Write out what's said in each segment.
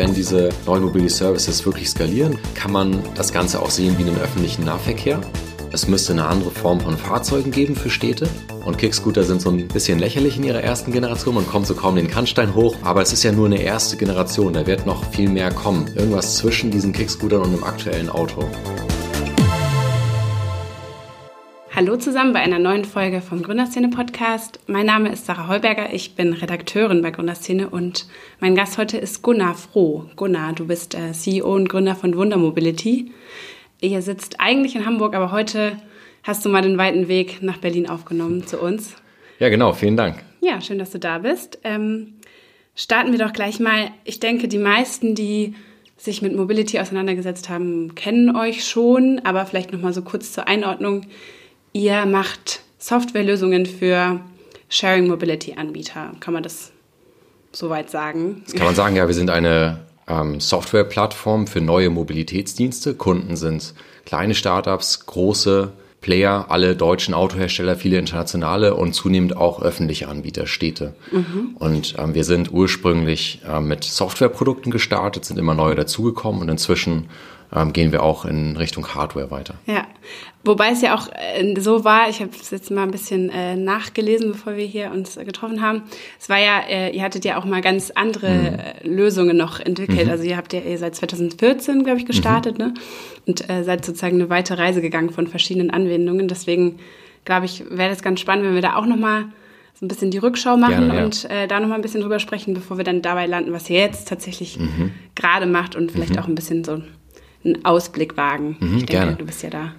wenn diese neuen Mobility Services wirklich skalieren, kann man das Ganze auch sehen wie einen öffentlichen Nahverkehr. Es müsste eine andere Form von Fahrzeugen geben für Städte. Und Kickscooter sind so ein bisschen lächerlich in ihrer ersten Generation. Man kommt so kaum den Kannstein hoch. Aber es ist ja nur eine erste Generation. Da wird noch viel mehr kommen. Irgendwas zwischen diesen Kickscootern und einem aktuellen Auto. Hallo zusammen bei einer neuen Folge vom Gründerszene Podcast. Mein Name ist Sarah Heuberger, ich bin Redakteurin bei Gründerszene und mein Gast heute ist Gunnar Froh. Gunnar, du bist äh, CEO und Gründer von Wunder Mobility. Ihr sitzt eigentlich in Hamburg, aber heute hast du mal den weiten Weg nach Berlin aufgenommen zu uns. Ja, genau, vielen Dank. Ja, schön, dass du da bist. Ähm, starten wir doch gleich mal. Ich denke, die meisten, die sich mit Mobility auseinandergesetzt haben, kennen euch schon, aber vielleicht noch mal so kurz zur Einordnung. Ihr macht Softwarelösungen für Sharing Mobility Anbieter. Kann man das soweit sagen? Das kann man sagen, ja, wir sind eine ähm, Softwareplattform für neue Mobilitätsdienste. Kunden sind kleine Startups, große Player, alle deutschen Autohersteller, viele internationale und zunehmend auch öffentliche Anbieter, Städte. Mhm. Und ähm, wir sind ursprünglich äh, mit Softwareprodukten gestartet, sind immer neue dazugekommen und inzwischen ähm, gehen wir auch in Richtung Hardware weiter. Ja, wobei es ja auch äh, so war, ich habe es jetzt mal ein bisschen äh, nachgelesen, bevor wir hier uns getroffen haben. Es war ja, äh, ihr hattet ja auch mal ganz andere mhm. Äh, Lösungen noch entwickelt. Mhm. Also ihr habt ja ihr seit 2014, glaube ich, gestartet, mhm. ne? Und äh, seid sozusagen eine weite Reise gegangen von verschiedenen Anwendungen. Deswegen glaube ich, wäre das ganz spannend, wenn wir da auch noch mal so ein bisschen die Rückschau machen Gerne, ja. und äh, da noch mal ein bisschen drüber sprechen, bevor wir dann dabei landen, was ihr jetzt tatsächlich mhm. gerade macht und vielleicht mhm. auch ein bisschen so einen Ausblick wagen. Mhm, ich denke, gerne. du bist ja da.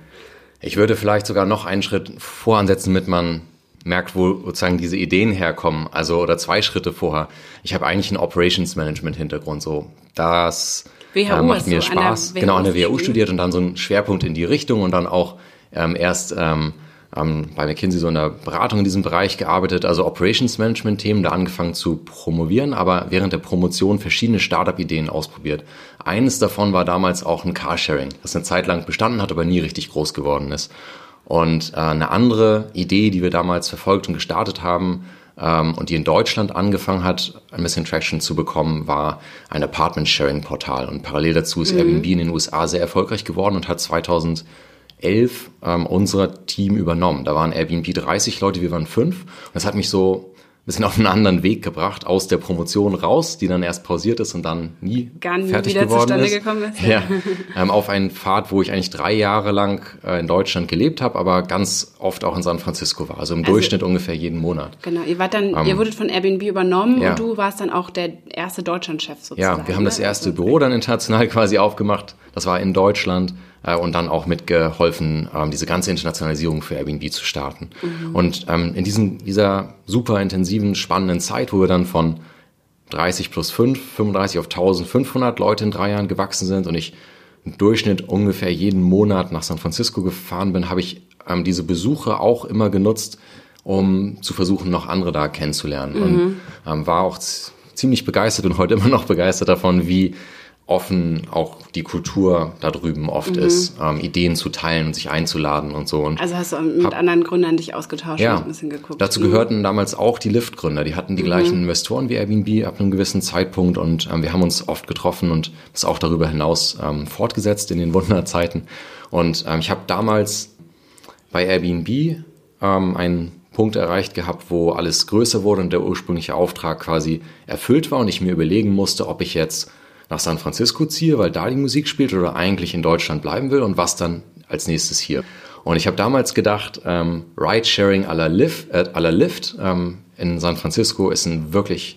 Ich würde vielleicht sogar noch einen Schritt voransetzen, damit man merkt, wo sozusagen diese Ideen herkommen. Also oder zwei Schritte vorher. Ich habe eigentlich einen Operations Management Hintergrund. So das WHU äh, macht mir so Spaß. An genau an der WHU studiert und dann so einen Schwerpunkt in die Richtung und dann auch ähm, erst ähm, ähm, bei McKinsey so in der Beratung in diesem Bereich gearbeitet, also Operations Management Themen, da angefangen zu promovieren, aber während der Promotion verschiedene Startup-Ideen ausprobiert. Eines davon war damals auch ein Carsharing, das eine Zeit lang bestanden hat, aber nie richtig groß geworden ist. Und äh, eine andere Idee, die wir damals verfolgt und gestartet haben, ähm, und die in Deutschland angefangen hat, ein bisschen Traction zu bekommen, war ein Apartment-Sharing-Portal. Und parallel dazu ist mhm. Airbnb in den USA sehr erfolgreich geworden und hat 2000 elf ähm, unser Team übernommen. Da waren Airbnb 30 Leute, wir waren fünf. Und das hat mich so bisschen auf einen anderen Weg gebracht, aus der Promotion raus, die dann erst pausiert ist und dann nie Gar nie fertig wieder geworden zustande ist. gekommen ist. Ja, ähm, auf einen Pfad, wo ich eigentlich drei Jahre lang äh, in Deutschland gelebt habe, aber ganz oft auch in San Francisco war, also im also, Durchschnitt ungefähr jeden Monat. Genau, ihr wart dann, ähm, ihr wurdet von Airbnb übernommen ja. und du warst dann auch der erste Deutschlandchef sozusagen. Ja, wir haben das ne? erste also, Büro dann international quasi aufgemacht. Das war in Deutschland äh, und dann auch mitgeholfen, ähm, diese ganze Internationalisierung für Airbnb zu starten. Mhm. Und ähm, in diesem, dieser super intensiven, spannenden Zeit, wo wir dann von 30 plus 5, 35 auf 1500 Leute in drei Jahren gewachsen sind und ich im Durchschnitt ungefähr jeden Monat nach San Francisco gefahren bin, habe ich ähm, diese Besuche auch immer genutzt, um zu versuchen, noch andere da kennenzulernen. Mhm. Und ähm, war auch ziemlich begeistert und heute immer noch begeistert davon, wie offen auch die Kultur da drüben oft mhm. ist, ähm, Ideen zu teilen und sich einzuladen und so. Und also hast du mit hab, anderen Gründern dich ausgetauscht ja, und ein bisschen geguckt. Dazu mhm. gehörten damals auch die Lyft-Gründer. Die hatten die mhm. gleichen Investoren wie Airbnb ab einem gewissen Zeitpunkt und ähm, wir haben uns oft getroffen und das auch darüber hinaus ähm, fortgesetzt in den Wunderzeiten. Und ähm, ich habe damals bei Airbnb ähm, einen Punkt erreicht gehabt, wo alles größer wurde und der ursprüngliche Auftrag quasi erfüllt war und ich mir überlegen musste, ob ich jetzt nach San Francisco ziehe, weil da die Musik spielt oder eigentlich in Deutschland bleiben will und was dann als nächstes hier. Und ich habe damals gedacht, ähm, Ride-Sharing à la Lyft, äh, à la Lyft ähm, in San Francisco ist ein wirklich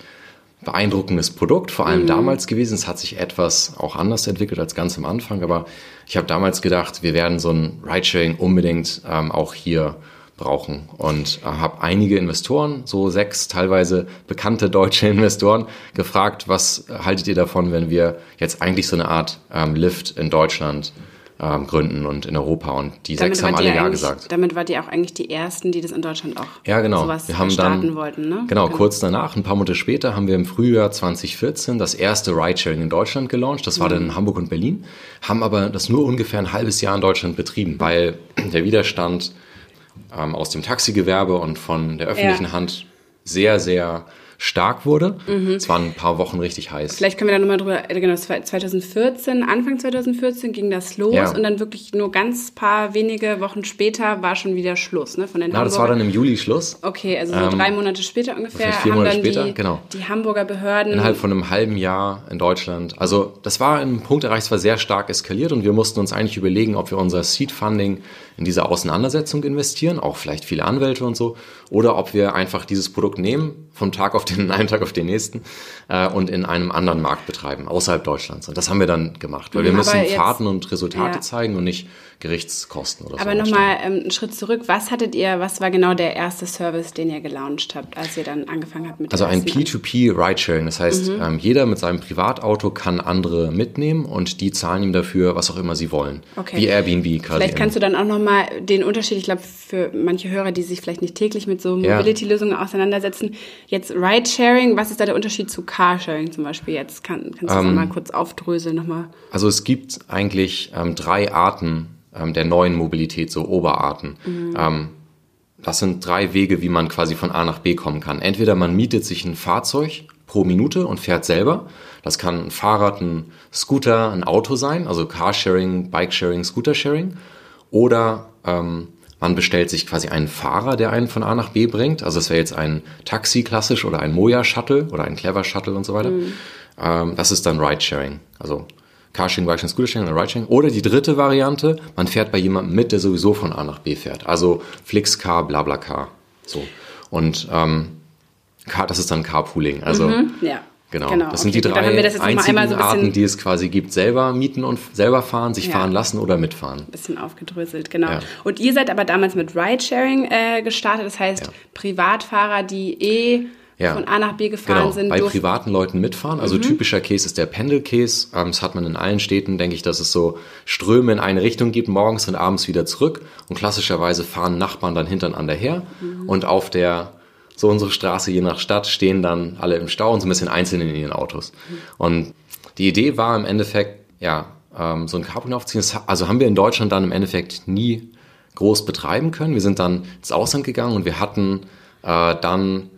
beeindruckendes Produkt, vor allem mhm. damals gewesen. Es hat sich etwas auch anders entwickelt als ganz am Anfang, aber ich habe damals gedacht, wir werden so ein Ride-Sharing unbedingt ähm, auch hier brauchen. Und äh, habe einige Investoren, so sechs teilweise bekannte deutsche Investoren, gefragt, was haltet ihr davon, wenn wir jetzt eigentlich so eine Art ähm, Lift in Deutschland ähm, gründen und in Europa. Und die damit sechs haben alle Ja gesagt. Damit wart ihr auch eigentlich die Ersten, die das in Deutschland auch ja, genau. sowas wir haben starten dann, wollten. Ne? Genau, genau, kurz danach, ein paar Monate später, haben wir im Frühjahr 2014 das erste Ridesharing in Deutschland gelauncht. Das war mhm. dann in Hamburg und Berlin, haben aber das nur ungefähr ein halbes Jahr in Deutschland betrieben, weil der Widerstand ähm, aus dem Taxigewerbe und von der öffentlichen ja. Hand sehr, sehr stark wurde. Mhm. Es waren ein paar Wochen richtig heiß. Vielleicht können wir da nochmal drüber, äh, genau, 2014, Anfang 2014 ging das los ja. und dann wirklich nur ganz paar wenige Wochen später war schon wieder Schluss, ne, von den Na, das war dann im Juli Schluss. Okay, also so ähm, drei Monate später ungefähr vier haben Monate dann später, die, genau. die Hamburger Behörden. Innerhalb von einem halben Jahr in Deutschland. Also das war ein Punkt erreicht, es war sehr stark eskaliert und wir mussten uns eigentlich überlegen, ob wir unser Seed-Funding in diese Auseinandersetzung investieren, auch vielleicht viele Anwälte und so, oder ob wir einfach dieses Produkt nehmen, vom Tag auf den einen Tag auf den nächsten äh, und in einem anderen Markt betreiben, außerhalb Deutschlands. Und das haben wir dann gemacht, weil wir müssen jetzt, Fahrten und Resultate ja. zeigen und nicht Gerichtskosten oder so. Aber nochmal ähm, einen Schritt zurück. Was hattet ihr, was war genau der erste Service, den ihr gelauncht habt, als ihr dann angefangen habt mit Also ein P2P Ridesharing. Das heißt, mhm. ähm, jeder mit seinem Privatauto kann andere mitnehmen und die zahlen ihm dafür, was auch immer sie wollen. Okay. Wie Airbnb quasi. Vielleicht kannst du dann auch nochmal den Unterschied, ich glaube, für manche Hörer, die sich vielleicht nicht täglich mit so Mobility-Lösungen auseinandersetzen, jetzt Ridesharing, was ist da der Unterschied zu Carsharing zum Beispiel jetzt? Kann, kannst du das ähm, mal kurz aufdröseln nochmal? Also es gibt eigentlich ähm, drei Arten ähm, der neuen Mobilität, so Oberarten. Mhm. Ähm, das sind drei Wege, wie man quasi von A nach B kommen kann. Entweder man mietet sich ein Fahrzeug pro Minute und fährt selber. Das kann ein Fahrrad, ein Scooter, ein Auto sein, also Carsharing, Bikesharing, Scootersharing. Oder ähm, man bestellt sich quasi einen Fahrer, der einen von A nach B bringt. Also es wäre jetzt ein Taxi klassisch oder ein Moja-Shuttle oder ein Clever Shuttle und so weiter. Mhm. Ähm, das ist dann Ridesharing. Also Carsharing, Bikesharing, Scootersharing oder Ridesharing. Oder die dritte Variante, man fährt bei jemandem mit, der sowieso von A nach B fährt. Also Flixcar, Blablacar. So. Und ähm, das ist dann Carpooling. Also mhm, ja. Genau. genau. Das sind die drei einzigen so Arten, die es quasi gibt. Selber mieten und selber fahren, sich ja. fahren lassen oder mitfahren. Ein bisschen aufgedröselt, genau. Ja. Und ihr seid aber damals mit Ridesharing äh, gestartet. Das heißt, ja. Privatfahrer, die eh ja. von A nach B gefahren genau, sind. Bei privaten Leuten mitfahren. Also mhm. typischer Case ist der Pendel-Case. Ähm, das hat man in allen Städten, denke ich, dass es so Ströme in eine Richtung gibt, morgens und abends wieder zurück. Und klassischerweise fahren Nachbarn dann hintereinander her. Mhm. Und auf der so unsere Straße, je nach Stadt, stehen dann alle im Stau und so ein bisschen einzeln in ihren Autos. Mhm. Und die Idee war im Endeffekt, ja, ähm, so ein Carpooling aufziehen. Also haben wir in Deutschland dann im Endeffekt nie groß betreiben können. Wir sind dann ins Ausland gegangen und wir hatten äh, dann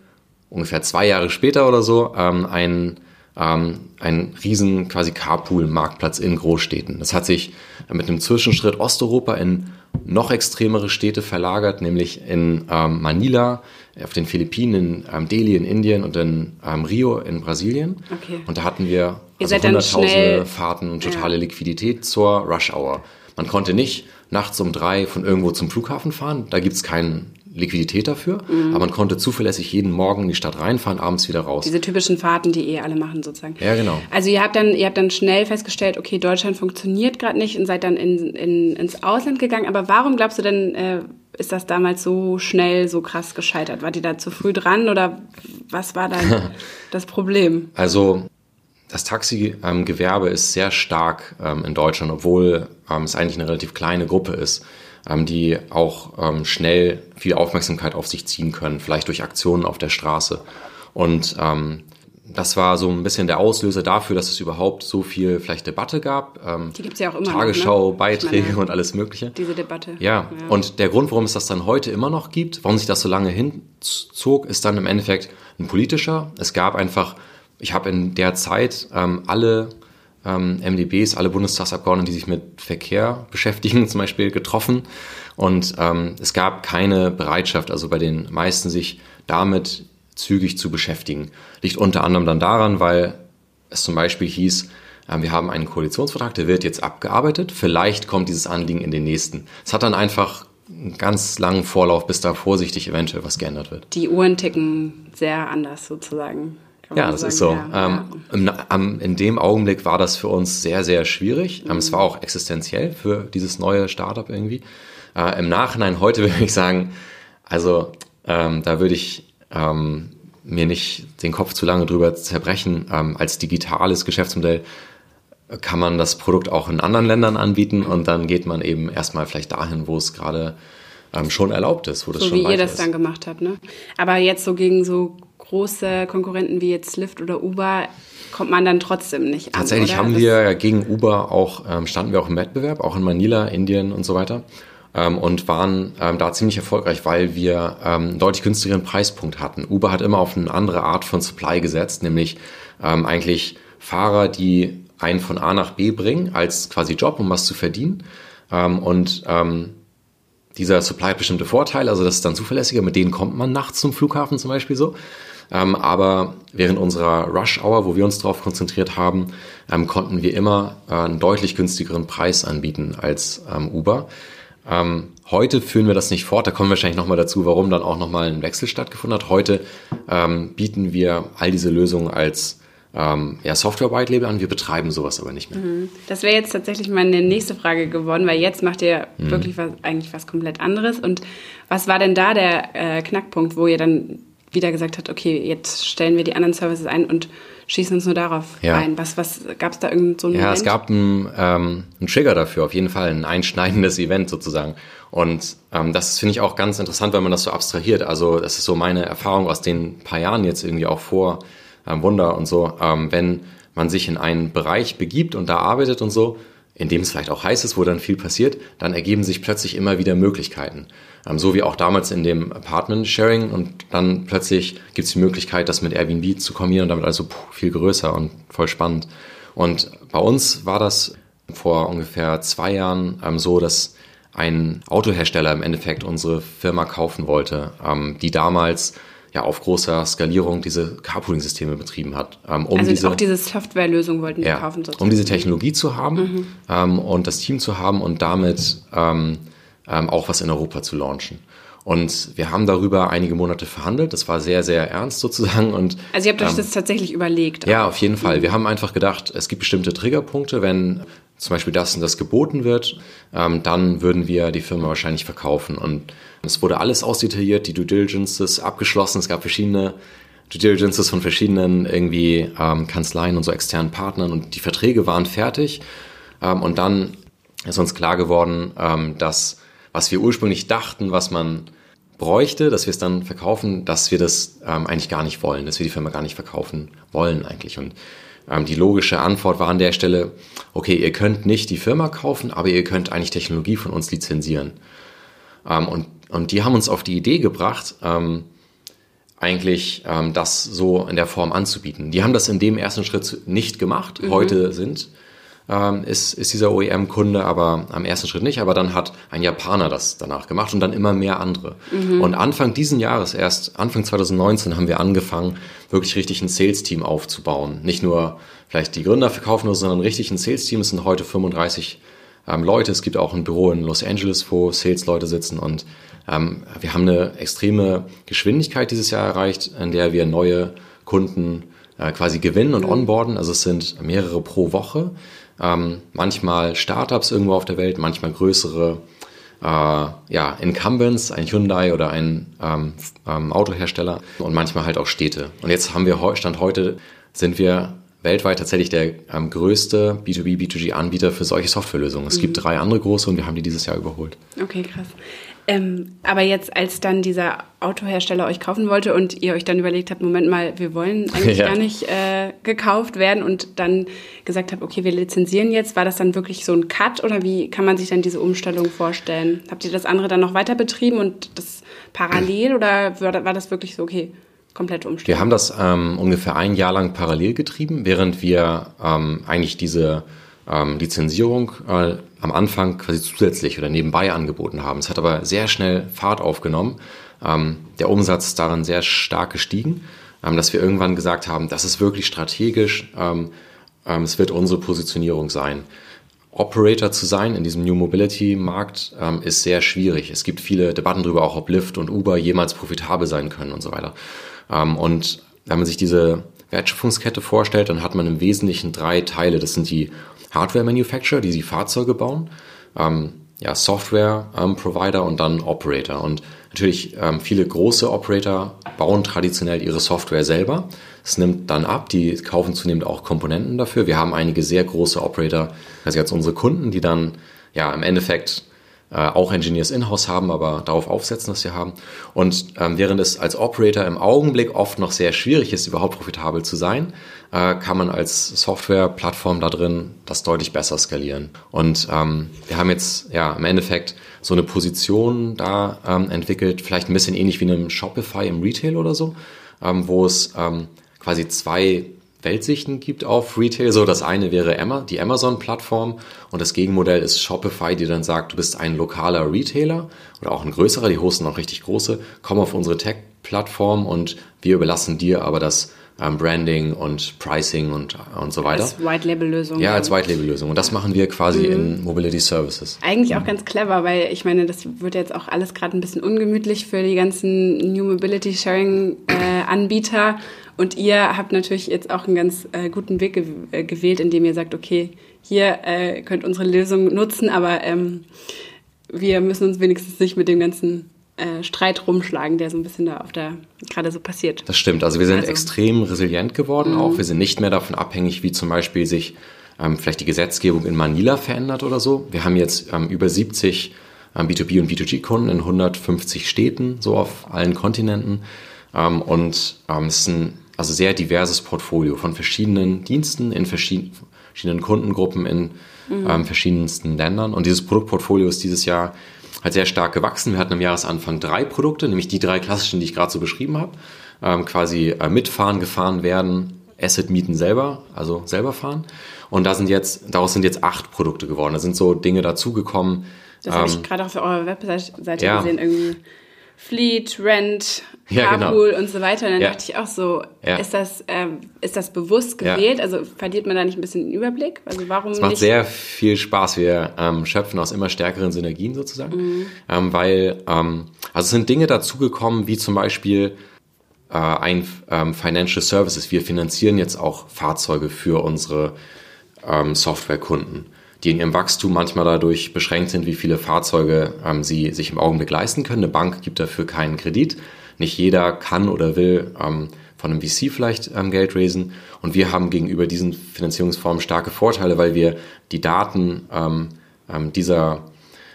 ungefähr zwei Jahre später oder so ähm, ein ähm, ein riesen quasi Carpool-Marktplatz in Großstädten. Das hat sich mit einem Zwischenschritt Osteuropa in noch extremere Städte verlagert, nämlich in ähm, Manila, auf den Philippinen, in ähm, Delhi in Indien und in ähm, Rio in Brasilien. Okay. Und da hatten wir also hunderttausende Fahrten und totale ja. Liquidität zur Rush Hour. Man konnte nicht nachts um drei von irgendwo zum Flughafen fahren. Da gibt's keinen Liquidität dafür, mhm. aber man konnte zuverlässig jeden Morgen in die Stadt reinfahren, abends wieder raus. Diese typischen Fahrten, die eh alle machen sozusagen. Ja, genau. Also ihr habt dann, ihr habt dann schnell festgestellt, okay, Deutschland funktioniert gerade nicht und seid dann in, in, ins Ausland gegangen. Aber warum glaubst du denn, äh, ist das damals so schnell, so krass gescheitert? Wart ihr da zu früh dran oder was war dann das Problem? Also das Taxigewerbe ist sehr stark ähm, in Deutschland, obwohl ähm, es eigentlich eine relativ kleine Gruppe ist ähm, die auch ähm, schnell viel Aufmerksamkeit auf sich ziehen können, vielleicht durch Aktionen auf der Straße. Und ähm, das war so ein bisschen der Auslöser dafür, dass es überhaupt so viel vielleicht Debatte gab. Ähm, Die gibt's ja auch immer Tagesschau, noch, ne? Beiträge meine, und alles Mögliche. Diese Debatte. Ja. ja. und der Grund, warum es das dann heute immer noch gibt, warum sich das so lange hinzog, ist dann im Endeffekt ein politischer. Es gab einfach, ich habe in der Zeit ähm, alle ähm, MDBs, alle Bundestagsabgeordneten, die sich mit Verkehr beschäftigen, zum Beispiel getroffen. Und ähm, es gab keine Bereitschaft, also bei den meisten sich damit zügig zu beschäftigen. Liegt unter anderem dann daran, weil es zum Beispiel hieß, äh, wir haben einen Koalitionsvertrag, der wird jetzt abgearbeitet, vielleicht kommt dieses Anliegen in den nächsten. Es hat dann einfach einen ganz langen Vorlauf, bis da vorsichtig eventuell was geändert wird. Die Uhren ticken sehr anders sozusagen ja, das sagen. ist so. Ja, ähm, ja. in dem Augenblick war das für uns sehr, sehr schwierig. Mhm. es war auch existenziell für dieses neue Startup irgendwie. Äh, Im Nachhinein heute würde ich sagen, also ähm, da würde ich ähm, mir nicht den Kopf zu lange drüber zerbrechen. Ähm, als digitales Geschäftsmodell kann man das Produkt auch in anderen Ländern anbieten und dann geht man eben erstmal vielleicht dahin, wo es gerade ähm, schon erlaubt ist, wo das so schon wie ihr das ist. dann gemacht habt, ne? Aber jetzt so gegen so große Konkurrenten wie jetzt Lyft oder Uber kommt man dann trotzdem nicht an. Tatsächlich haben wir gegen Uber auch, ähm, standen wir auch im Wettbewerb, auch in Manila, Indien und so weiter. ähm, und waren ähm, da ziemlich erfolgreich, weil wir ähm, einen deutlich günstigeren Preispunkt hatten. Uber hat immer auf eine andere Art von Supply gesetzt, nämlich ähm, eigentlich Fahrer, die einen von A nach B bringen, als quasi Job, um was zu verdienen. Ähm, und dieser Supply hat bestimmte Vorteile, also das ist dann zuverlässiger, mit denen kommt man nachts zum Flughafen zum Beispiel so. Ähm, aber während unserer Rush Hour, wo wir uns darauf konzentriert haben, ähm, konnten wir immer äh, einen deutlich günstigeren Preis anbieten als ähm, Uber. Heute führen wir das nicht fort, da kommen wir wahrscheinlich nochmal dazu, warum dann auch nochmal ein Wechsel stattgefunden hat. Heute bieten wir all diese Lösungen als ähm, ja, Software White Label an. Wir betreiben sowas aber nicht mehr. Mhm. Das wäre jetzt tatsächlich meine nächste Frage geworden, weil jetzt macht ihr mhm. wirklich was, eigentlich was komplett anderes. Und was war denn da der äh, Knackpunkt, wo ihr dann wieder gesagt habt, okay, jetzt stellen wir die anderen Services ein und schießen uns nur darauf ja. ein. Was, was gab es da irgend so einen Ja, Moment? es gab einen, ähm, einen Trigger dafür, auf jeden Fall, ein einschneidendes Event sozusagen. Und ähm, das finde ich auch ganz interessant, wenn man das so abstrahiert. Also das ist so meine Erfahrung aus den paar Jahren jetzt irgendwie auch vor ähm, Wunder und so. Ähm, wenn man sich in einen Bereich begibt und da arbeitet und so, in dem es vielleicht auch heiß ist, wo dann viel passiert, dann ergeben sich plötzlich immer wieder Möglichkeiten. Ähm, so wie auch damals in dem Apartment-Sharing und dann plötzlich gibt es die Möglichkeit, das mit Airbnb zu kombinieren und damit also puh, viel größer und voll spannend. Und bei uns war das vor ungefähr zwei Jahren ähm, so, dass ein Autohersteller im Endeffekt unsere Firma kaufen wollte, ähm, die damals ja auf großer Skalierung diese Carpooling-Systeme betrieben hat. Um also diese, auch diese Softwarelösung wollten die ja, kaufen sozusagen. Um diese Technologie zu haben mhm. ähm, und das Team zu haben und damit ähm, ähm, auch was in Europa zu launchen. Und wir haben darüber einige Monate verhandelt. Das war sehr, sehr ernst sozusagen. Und, also ihr habt euch ähm, das tatsächlich überlegt? Ja, auf jeden Fall. Wir haben einfach gedacht, es gibt bestimmte Triggerpunkte, wenn zum Beispiel das und das geboten wird, ähm, dann würden wir die Firma wahrscheinlich verkaufen. Und es wurde alles ausdetailliert, die Due Diligences abgeschlossen. Es gab verschiedene Due Diligences von verschiedenen irgendwie ähm, Kanzleien und so externen Partnern und die Verträge waren fertig. Ähm, und dann ist uns klar geworden, ähm, dass was wir ursprünglich dachten, was man bräuchte, dass wir es dann verkaufen, dass wir das ähm, eigentlich gar nicht wollen, dass wir die Firma gar nicht verkaufen wollen eigentlich. Und ähm, die logische Antwort war an der Stelle, okay, ihr könnt nicht die Firma kaufen, aber ihr könnt eigentlich Technologie von uns lizenzieren. Ähm, und, und die haben uns auf die Idee gebracht, ähm, eigentlich ähm, das so in der Form anzubieten. Die haben das in dem ersten Schritt nicht gemacht. Mhm. Heute sind ähm, ist, ist dieser OEM-Kunde, aber am ersten Schritt nicht. Aber dann hat ein Japaner das danach gemacht und dann immer mehr andere. Mhm. Und Anfang diesen Jahres, erst Anfang 2019, haben wir angefangen, wirklich richtig ein Sales-Team aufzubauen. Nicht nur vielleicht die Gründer verkaufen, sondern richtig ein Sales-Team. Es sind heute 35 ähm, Leute. Es gibt auch ein Büro in Los Angeles, wo Sales-Leute sitzen und ähm, wir haben eine extreme Geschwindigkeit dieses Jahr erreicht, in der wir neue Kunden äh, quasi gewinnen und mhm. onboarden. Also es sind mehrere pro Woche. Ähm, manchmal Startups irgendwo auf der Welt, manchmal größere äh, ja, Incumbents, ein Hyundai oder ein ähm, ähm, Autohersteller und manchmal halt auch Städte. Und jetzt haben wir, Stand heute, sind wir weltweit tatsächlich der ähm, größte B2B, B2G-Anbieter für solche Softwarelösungen. Es mhm. gibt drei andere große und wir haben die dieses Jahr überholt. Okay, krass. Ähm, aber jetzt, als dann dieser Autohersteller euch kaufen wollte und ihr euch dann überlegt habt, Moment mal, wir wollen eigentlich ja. gar nicht äh, gekauft werden und dann gesagt habt, okay, wir lizenzieren jetzt, war das dann wirklich so ein Cut oder wie kann man sich dann diese Umstellung vorstellen? Habt ihr das andere dann noch weiter betrieben und das parallel oder war das wirklich so, okay, komplette Umstellung? Wir haben das ähm, ungefähr ein Jahr lang parallel getrieben, während wir ähm, eigentlich diese ähm, Lizenzierung äh, am Anfang quasi zusätzlich oder nebenbei angeboten haben. Es hat aber sehr schnell Fahrt aufgenommen. Ähm, der Umsatz ist daran sehr stark gestiegen, ähm, dass wir irgendwann gesagt haben, das ist wirklich strategisch, ähm, ähm, es wird unsere Positionierung sein. Operator zu sein in diesem New Mobility Markt ähm, ist sehr schwierig. Es gibt viele Debatten darüber, auch ob Lyft und Uber jemals profitabel sein können und so weiter. Ähm, und wenn man sich diese Wertschöpfungskette vorstellt, dann hat man im Wesentlichen drei Teile. Das sind die Hardware-Manufacturer, die die Fahrzeuge bauen, ähm, ja, Software-Provider ähm, und dann Operator. Und natürlich ähm, viele große Operator bauen traditionell ihre Software selber. Es nimmt dann ab, die kaufen zunehmend auch Komponenten dafür. Wir haben einige sehr große Operator, also jetzt unsere Kunden, die dann ja im Endeffekt äh, auch Engineers in-house haben, aber darauf aufsetzen, dass sie haben. Und ähm, während es als Operator im Augenblick oft noch sehr schwierig ist, überhaupt profitabel zu sein, äh, kann man als Softwareplattform da drin das deutlich besser skalieren. Und ähm, wir haben jetzt ja im Endeffekt so eine Position da ähm, entwickelt, vielleicht ein bisschen ähnlich wie einem Shopify im Retail oder so, ähm, wo es ähm, quasi zwei Weltsichten gibt auf Retail. So, das eine wäre Emma, die Amazon-Plattform und das Gegenmodell ist Shopify, die dann sagt, du bist ein lokaler Retailer oder auch ein größerer, die hosten auch richtig große, komm auf unsere Tech-Plattform und wir überlassen dir aber das ähm, Branding und Pricing und, und so weiter. Als White-Label-Lösung. Ja, als White-Label-Lösung. Und das machen wir quasi mhm. in Mobility Services. Eigentlich auch ganz clever, weil ich meine, das wird jetzt auch alles gerade ein bisschen ungemütlich für die ganzen New Mobility Sharing-Anbieter. Äh, und ihr habt natürlich jetzt auch einen ganz äh, guten Weg ge äh, gewählt, indem ihr sagt, okay, hier äh, könnt unsere Lösung nutzen, aber ähm, wir müssen uns wenigstens nicht mit dem ganzen äh, Streit rumschlagen, der so ein bisschen da auf der gerade so passiert. Das stimmt. Also wir sind also, extrem resilient geworden mhm. auch. Wir sind nicht mehr davon abhängig, wie zum Beispiel sich ähm, vielleicht die Gesetzgebung in Manila verändert oder so. Wir haben jetzt ähm, über 70 ähm, B2B und B2G-Kunden in 150 Städten, so auf allen Kontinenten. Ähm, und ähm, es ist ein also sehr diverses Portfolio von verschiedenen Diensten in verschiedenen, verschiedenen Kundengruppen in mhm. ähm, verschiedensten Ländern. Und dieses Produktportfolio ist dieses Jahr halt sehr stark gewachsen. Wir hatten am Jahresanfang drei Produkte, nämlich die drei klassischen, die ich gerade so beschrieben habe. Ähm, quasi äh, mitfahren, gefahren werden, Asset mieten selber, also selber fahren. Und da sind jetzt, daraus sind jetzt acht Produkte geworden. Da sind so Dinge dazugekommen. Das ähm, habe ich gerade auf eurer Webseite ja. gesehen, irgendwie Fleet, Rent, ja, genau. Carpool genau. und so weiter. Und dann ja. dachte ich auch so, ja. ist, das, ähm, ist das bewusst gewählt? Also verliert man da nicht ein bisschen den Überblick? Also warum es macht nicht? sehr viel Spaß. Wir ähm, schöpfen aus immer stärkeren Synergien sozusagen. Mhm. Ähm, weil, ähm, also es sind Dinge dazugekommen, wie zum Beispiel äh, ein ähm, Financial Services. Wir finanzieren jetzt auch Fahrzeuge für unsere ähm, Softwarekunden die in ihrem Wachstum manchmal dadurch beschränkt sind, wie viele Fahrzeuge ähm, sie sich im Augenblick leisten können. Eine Bank gibt dafür keinen Kredit. Nicht jeder kann oder will ähm, von einem VC vielleicht ähm, Geld raisen. Und wir haben gegenüber diesen Finanzierungsformen starke Vorteile, weil wir die Daten ähm, ähm, dieser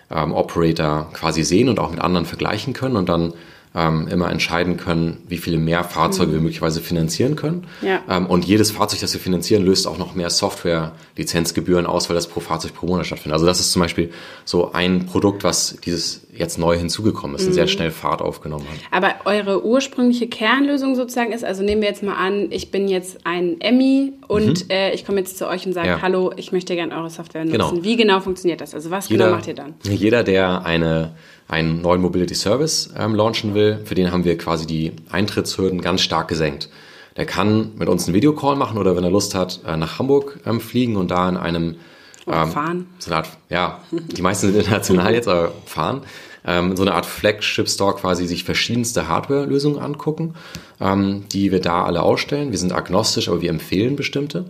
ähm, Operator quasi sehen und auch mit anderen vergleichen können und dann ähm, immer entscheiden können, wie viele mehr Fahrzeuge mhm. wir möglicherweise finanzieren können. Ja. Ähm, und jedes Fahrzeug, das wir finanzieren, löst auch noch mehr Software-Lizenzgebühren aus, weil das pro Fahrzeug pro Monat stattfindet. Also das ist zum Beispiel so ein Produkt, was dieses jetzt neu hinzugekommen ist und sehr mhm. schnell Fahrt aufgenommen hat. Aber eure ursprüngliche Kernlösung sozusagen ist, also nehmen wir jetzt mal an, ich bin jetzt ein Emmy und mhm. äh, ich komme jetzt zu euch und sage, ja. hallo, ich möchte gerne eure Software nutzen. Genau. Wie genau funktioniert das? Also was jeder, genau macht ihr dann? Jeder, der eine einen neuen Mobility Service ähm, launchen will, für den haben wir quasi die Eintrittshürden ganz stark gesenkt. Der kann mit uns einen Videocall machen oder wenn er Lust hat, äh, nach Hamburg ähm, fliegen und da in einem ähm, fahren. So eine Art, ja, die meisten sind international jetzt, aber fahren. Ähm, so eine Art Flagship-Store quasi sich verschiedenste Hardware-Lösungen angucken, ähm, die wir da alle ausstellen. Wir sind agnostisch, aber wir empfehlen bestimmte.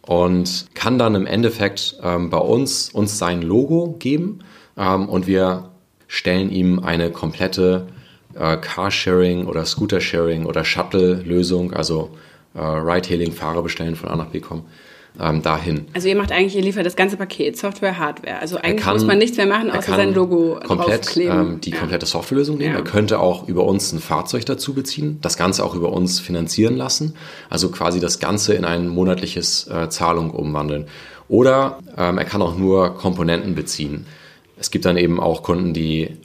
Und kann dann im Endeffekt ähm, bei uns uns sein Logo geben ähm, und wir stellen ihm eine komplette äh, Carsharing oder Scooter-Sharing oder Shuttle-Lösung, also äh, Ride-Hailing, Fahrer bestellen von A nach B kommen, ähm, dahin. Also ihr macht eigentlich, ihr liefert das ganze Paket, Software, Hardware. Also eigentlich kann, muss man nichts mehr machen, außer sein Logo komplett ähm, die ja. komplette Softwarelösung nehmen. Ja. Er könnte auch über uns ein Fahrzeug dazu beziehen, das Ganze auch über uns finanzieren lassen, also quasi das Ganze in ein monatliches äh, Zahlung umwandeln. Oder ähm, er kann auch nur Komponenten beziehen. Es gibt dann eben auch Kunden, die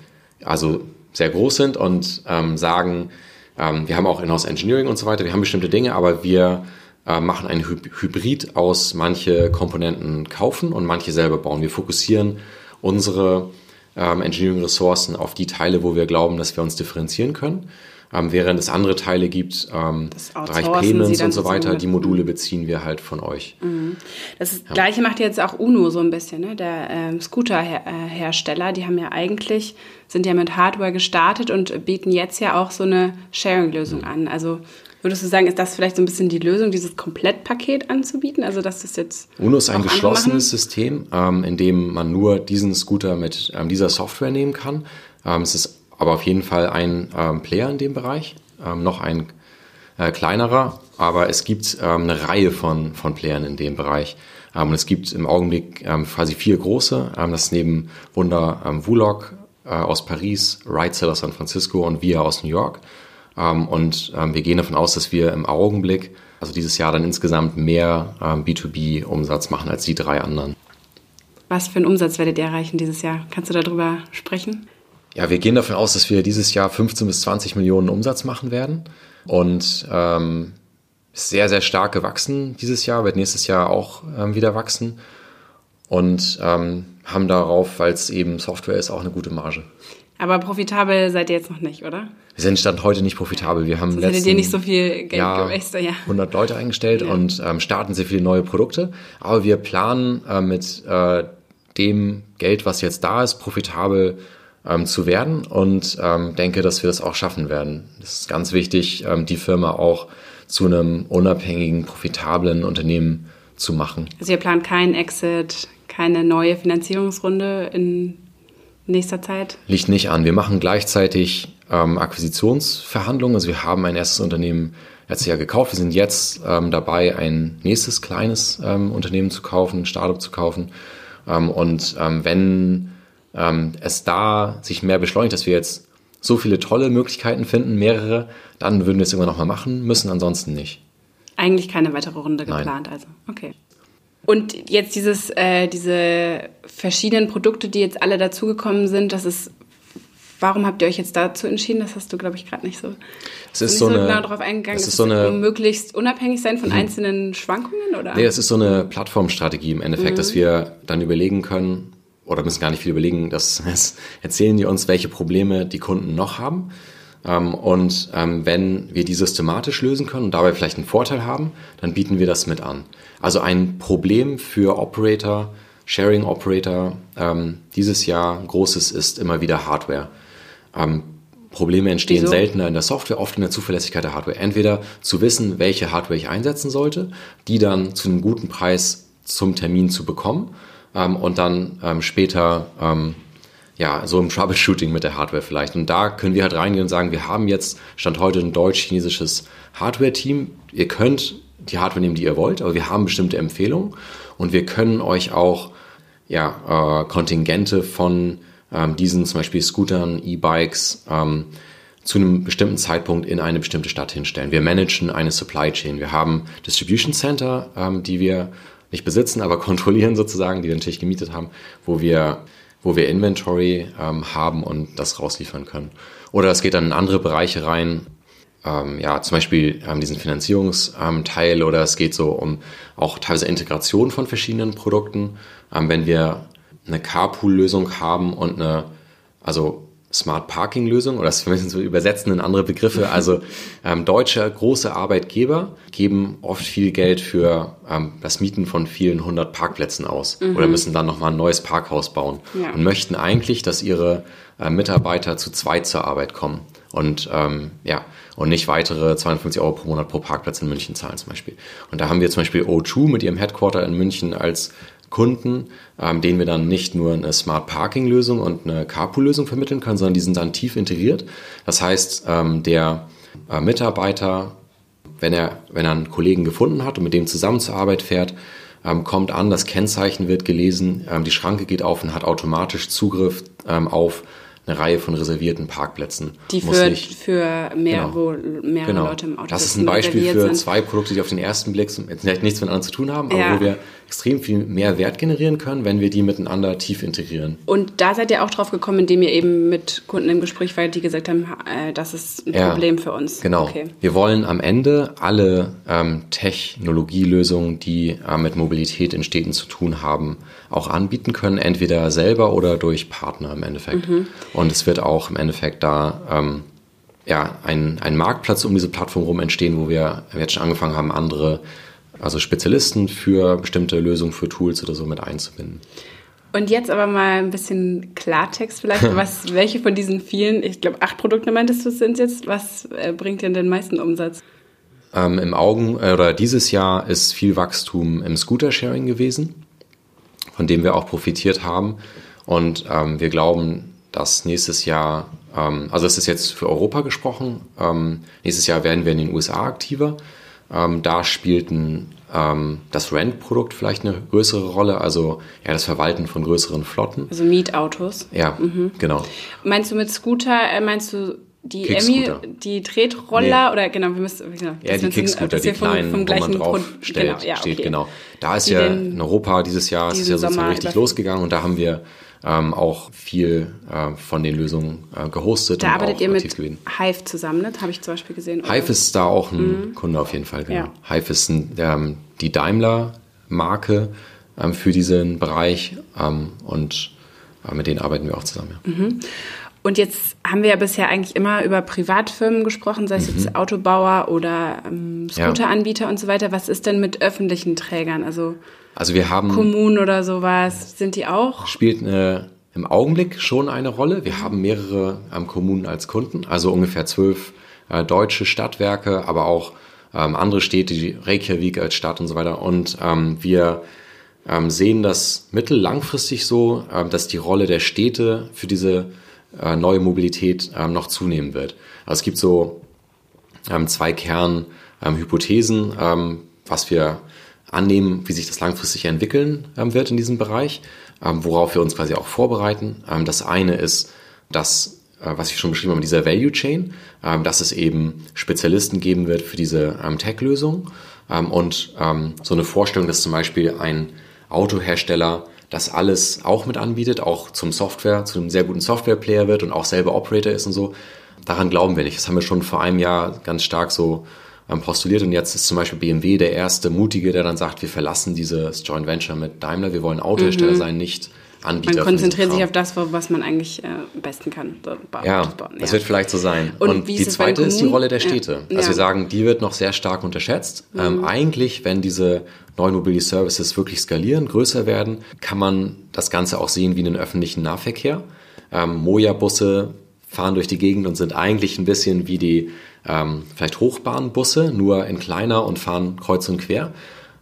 also sehr groß sind und ähm, sagen, ähm, wir haben auch Inhouse Engineering und so weiter, wir haben bestimmte Dinge, aber wir äh, machen ein Hybrid aus manche Komponenten kaufen und manche selber bauen. Wir fokussieren unsere ähm, Engineering-Ressourcen auf die Teile, wo wir glauben, dass wir uns differenzieren können ähm, während es andere Teile gibt, ähm, Bereich Payments und so weiter, die Module beziehen wir halt von euch. Mhm. Das ja. gleiche macht jetzt auch Uno so ein bisschen, ne? der ähm, Scooter-Hersteller, die haben ja eigentlich, sind ja mit Hardware gestartet und bieten jetzt ja auch so eine Sharing-Lösung mhm. an. Also Würdest du sagen, ist das vielleicht so ein bisschen die Lösung, dieses Komplettpaket anzubieten? Also, dass das jetzt. UNO ist ein geschlossenes System, ähm, in dem man nur diesen Scooter mit ähm, dieser Software nehmen kann. Ähm, es ist aber auf jeden Fall ein ähm, Player in dem Bereich, ähm, noch ein äh, kleinerer, aber es gibt ähm, eine Reihe von, von Playern in dem Bereich. Ähm, und es gibt im Augenblick ähm, quasi vier große. Ähm, das ist neben Wunder ähm, Wulog äh, aus Paris, Right aus San Francisco und Via aus New York. Und wir gehen davon aus, dass wir im Augenblick, also dieses Jahr dann insgesamt mehr ähm, B2B-Umsatz machen als die drei anderen. Was für einen Umsatz werdet ihr erreichen dieses Jahr? Kannst du darüber sprechen? Ja, wir gehen davon aus, dass wir dieses Jahr 15 bis 20 Millionen Umsatz machen werden und ähm, sehr, sehr stark gewachsen dieses Jahr, wird nächstes Jahr auch ähm, wieder wachsen und ähm, haben darauf, weil es eben Software ist, auch eine gute Marge. Aber profitabel seid ihr jetzt noch nicht, oder? Wir sind Stand heute nicht profitabel. Wir haben Sonst hättet ihr nicht so viel Geld Jahr ja. 100 Leute eingestellt ja. und ähm, starten sehr viele neue Produkte. Aber wir planen äh, mit äh, dem Geld, was jetzt da ist, profitabel ähm, zu werden und ähm, denke, dass wir das auch schaffen werden. Es ist ganz wichtig, ähm, die Firma auch zu einem unabhängigen, profitablen Unternehmen zu machen. Also ihr plant keinen Exit, keine neue Finanzierungsrunde in nächster Zeit? Liegt nicht an. Wir machen gleichzeitig ähm, Akquisitionsverhandlungen. Also wir haben ein erstes Unternehmen letztes Jahr gekauft. Wir sind jetzt ähm, dabei, ein nächstes kleines ähm, Unternehmen zu kaufen, ein Startup zu kaufen. Ähm, und ähm, wenn ähm, es da sich mehr beschleunigt, dass wir jetzt so viele tolle Möglichkeiten finden, mehrere, dann würden wir es immer noch mal machen müssen, ansonsten nicht. Eigentlich keine weitere Runde geplant, Nein. also okay. Und jetzt dieses, äh, diese verschiedenen Produkte, die jetzt alle dazugekommen sind, das ist, warum habt ihr euch jetzt dazu entschieden? Das hast du, glaube ich, gerade nicht so, es ist so, so eine, genau darauf eingegangen. Es ist so eine, möglichst unabhängig sein von mhm. einzelnen Schwankungen, oder? Nee, es ist so eine Plattformstrategie im Endeffekt, mhm. dass wir dann überlegen können, oder müssen gar nicht viel überlegen, das erzählen die uns, welche Probleme die Kunden noch haben. Ähm, und ähm, wenn wir die systematisch lösen können und dabei vielleicht einen Vorteil haben, dann bieten wir das mit an. Also ein Problem für Operator, Sharing Operator ähm, dieses Jahr großes ist immer wieder Hardware. Probleme entstehen Wieso? seltener in der Software, oft in der Zuverlässigkeit der Hardware. Entweder zu wissen, welche Hardware ich einsetzen sollte, die dann zu einem guten Preis zum Termin zu bekommen ähm, und dann ähm, später ähm, ja, so im Troubleshooting mit der Hardware vielleicht. Und da können wir halt reingehen und sagen, wir haben jetzt Stand heute ein deutsch-chinesisches Hardware-Team. Ihr könnt die Hardware nehmen, die ihr wollt, aber wir haben bestimmte Empfehlungen und wir können euch auch ja, äh, Kontingente von ähm, diesen zum Beispiel Scootern, E-Bikes ähm, zu einem bestimmten Zeitpunkt in eine bestimmte Stadt hinstellen. Wir managen eine Supply Chain. Wir haben Distribution Center, ähm, die wir nicht besitzen, aber kontrollieren sozusagen, die wir natürlich gemietet haben, wo wir, wo wir Inventory ähm, haben und das rausliefern können. Oder es geht dann in andere Bereiche rein, ähm, ja, zum Beispiel ähm, diesen Finanzierungsteil ähm, oder es geht so um auch teilweise Integration von verschiedenen Produkten. Ähm, wenn wir eine Carpool-Lösung haben und eine, also Smart Parking Lösung oder das müssen wir übersetzen in andere Begriffe. Also ähm, deutsche große Arbeitgeber geben oft viel Geld für ähm, das Mieten von vielen hundert Parkplätzen aus mhm. oder müssen dann nochmal ein neues Parkhaus bauen ja. und möchten eigentlich, dass ihre äh, Mitarbeiter zu zweit zur Arbeit kommen und ähm, ja und nicht weitere 250 Euro pro Monat pro Parkplatz in München zahlen zum Beispiel. Und da haben wir zum Beispiel O2 mit ihrem Headquarter in München als Kunden, ähm, denen wir dann nicht nur eine Smart Parking Lösung und eine Carpool Lösung vermitteln können, sondern die sind dann tief integriert. Das heißt, ähm, der äh, Mitarbeiter, wenn er, wenn er einen Kollegen gefunden hat und mit dem zusammen zur Arbeit fährt, ähm, kommt an, das Kennzeichen wird gelesen, ähm, die Schranke geht auf und hat automatisch Zugriff ähm, auf eine Reihe von reservierten Parkplätzen. Die für, nicht, für mehr, genau, wo mehrere genau. Leute im Auto Das ist ein Beispiel für sind. zwei Produkte, die auf den ersten Blick vielleicht nichts miteinander zu tun haben, aber ja. wo wir extrem viel mehr Wert generieren können, wenn wir die miteinander tief integrieren. Und da seid ihr auch drauf gekommen, indem ihr eben mit Kunden im Gespräch wart, die gesagt haben, äh, das ist ein ja, Problem für uns. Genau. Okay. Wir wollen am Ende alle ähm, Technologielösungen, die äh, mit Mobilität in Städten zu tun haben, auch anbieten können, entweder selber oder durch Partner im Endeffekt. Mhm. Und es wird auch im Endeffekt da ähm, ja, ein, ein Marktplatz um diese Plattform rum entstehen, wo wir jetzt schon angefangen haben, andere, also Spezialisten für bestimmte Lösungen, für Tools oder so mit einzubinden. Und jetzt aber mal ein bisschen Klartext vielleicht. Was, welche von diesen vielen, ich glaube acht Produkte meintest du sind jetzt, was äh, bringt denn den meisten Umsatz? Ähm, Im Augen äh, oder dieses Jahr ist viel Wachstum im Scooter-Sharing gewesen von dem wir auch profitiert haben. Und ähm, wir glauben, dass nächstes Jahr, ähm, also es ist jetzt für Europa gesprochen, ähm, nächstes Jahr werden wir in den USA aktiver. Ähm, da spielt ein, ähm, das Rent-Produkt vielleicht eine größere Rolle, also ja, das Verwalten von größeren Flotten. Also Mietautos. Ja, mhm. genau. Meinst du mit Scooter, äh, meinst du die Emmy, die Tretroller nee. oder genau, wir müssen genau, ja die Kickscooter, die kleinen, vom, vom wo man drauf stellt, genau, ja, steht okay. genau. Da ist die ja in Europa dieses Jahr ist ja sozusagen richtig losgegangen und da haben wir ähm, auch viel äh, von den Lösungen äh, gehostet. Da arbeitet ihr mit gewesen. Hive zusammen, ne? habe ich zum Beispiel gesehen. Hive ist da auch ein mhm. Kunde auf jeden Fall. Genau. Ja. Hive ist ein, ähm, die Daimler-Marke ähm, für diesen Bereich ähm, und äh, mit denen arbeiten wir auch zusammen. Ja. Mhm. Und jetzt haben wir ja bisher eigentlich immer über Privatfirmen gesprochen, sei es mhm. jetzt Autobauer oder ähm, Scooteranbieter ja. und so weiter. Was ist denn mit öffentlichen Trägern? Also also wir haben. Kommunen oder sowas, sind die auch? Spielt eine, im Augenblick schon eine Rolle. Wir haben mehrere ähm, Kommunen als Kunden, also ungefähr zwölf äh, deutsche Stadtwerke, aber auch ähm, andere Städte, die Reykjavik als Stadt und so weiter. Und ähm, wir ähm, sehen das mittellangfristig so, ähm, dass die Rolle der Städte für diese äh, neue Mobilität ähm, noch zunehmen wird. Also es gibt so ähm, zwei Kernhypothesen, ähm, was wir annehmen, wie sich das langfristig entwickeln ähm, wird in diesem Bereich, ähm, worauf wir uns quasi auch vorbereiten. Ähm, das eine ist, dass, äh, was ich schon beschrieben habe, dieser Value Chain, dass es eben Spezialisten geben wird für diese Tech-Lösung und so eine Vorstellung, dass zum Beispiel ein Autohersteller das alles auch mit anbietet, auch zum Software, zu einem sehr guten Software-Player wird und auch selber Operator ist und so. Daran glauben wir nicht. Das haben wir schon vor einem Jahr ganz stark so ähm, postuliert. Und jetzt ist zum Beispiel BMW der erste Mutige, der dann sagt, wir verlassen dieses Joint Venture mit Daimler, wir wollen Autohersteller mhm. sein, nicht Anbieter. Man konzentriert sich auf das, was man eigentlich äh, am besten kann. Bauen, ja, bauen, das wird vielleicht so sein. Und, Und die zweite ist die Rolle der Städte. Ja. Also wir sagen, die wird noch sehr stark unterschätzt. Mhm. Ähm, eigentlich, wenn diese neuen Mobility Services wirklich skalieren, größer werden, kann man das Ganze auch sehen wie einen öffentlichen Nahverkehr. Ähm, Moja-Busse fahren durch die Gegend und sind eigentlich ein bisschen wie die ähm, vielleicht Hochbahnbusse, nur in kleiner und fahren kreuz und quer.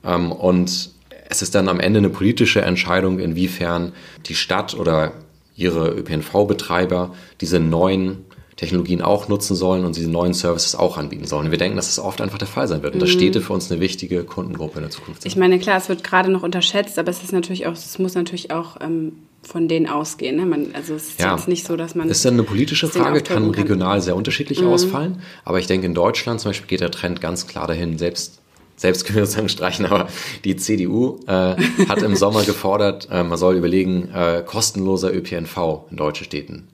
Ähm, und es ist dann am Ende eine politische Entscheidung, inwiefern die Stadt oder ihre ÖPNV-Betreiber diese neuen Technologien auch nutzen sollen und diese neuen Services auch anbieten sollen. wir denken, dass das oft einfach der Fall sein wird. Und das mhm. Städte für uns eine wichtige Kundengruppe in der Zukunft sind. Ich meine, klar, es wird gerade noch unterschätzt, aber es ist natürlich auch, es muss natürlich auch ähm, von denen ausgehen. Ne? Man, also es ist ja. jetzt nicht so, dass man. Ist dann eine politische Frage, kann regional kann. sehr unterschiedlich mhm. ausfallen. Aber ich denke, in Deutschland zum Beispiel geht der Trend ganz klar dahin, selbst selbst können wir sagen streichen, aber die CDU äh, hat im Sommer gefordert, äh, man soll überlegen, äh, kostenloser ÖPNV in deutschen Städten.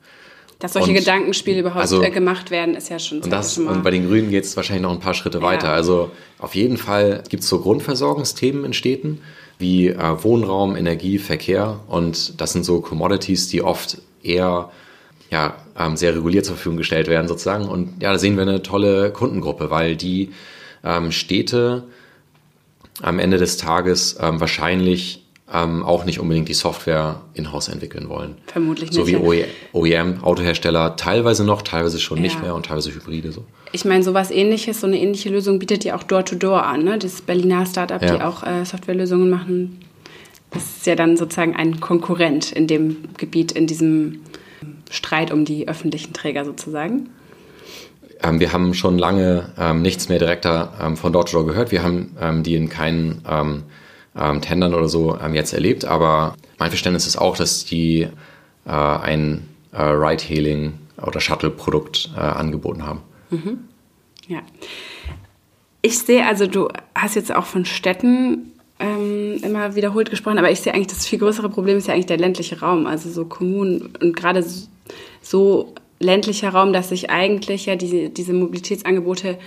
Dass solche und, Gedankenspiele überhaupt also, gemacht werden, ist ja schon und das Und bei den Grünen geht es wahrscheinlich noch ein paar Schritte ja. weiter. Also auf jeden Fall gibt es so Grundversorgungsthemen in Städten wie äh, Wohnraum, Energie, Verkehr. Und das sind so Commodities, die oft eher ja, ähm, sehr reguliert zur Verfügung gestellt werden sozusagen. Und ja, da sehen wir eine tolle Kundengruppe, weil die ähm, Städte am Ende des Tages ähm, wahrscheinlich ähm, auch nicht unbedingt die Software in-house entwickeln wollen. Vermutlich nicht. So wie OEM, Autohersteller teilweise noch, teilweise schon ja. nicht mehr und teilweise Hybride so. Ich meine, sowas ähnliches, so eine ähnliche Lösung bietet ja auch Door-to-Door -Door an, ne? Das Berliner Startup, ja. die auch äh, Softwarelösungen machen. Das ist ja dann sozusagen ein Konkurrent in dem Gebiet, in diesem Streit um die öffentlichen Träger sozusagen. Ähm, wir haben schon lange ähm, nichts mehr direkter ähm, von Door-to-Door gehört. Wir haben ähm, die in keinen ähm, ähm, Tendern oder so jetzt erlebt, aber mein Verständnis ist auch, dass die äh, ein äh, Ride-Hailing oder Shuttle-Produkt äh, angeboten haben. Mhm. Ja. Ich sehe, also du hast jetzt auch von Städten ähm, immer wiederholt gesprochen, aber ich sehe eigentlich, das viel größere Problem ist ja eigentlich der ländliche Raum, also so Kommunen und gerade so ländlicher Raum, dass sich eigentlich ja diese, diese Mobilitätsangebote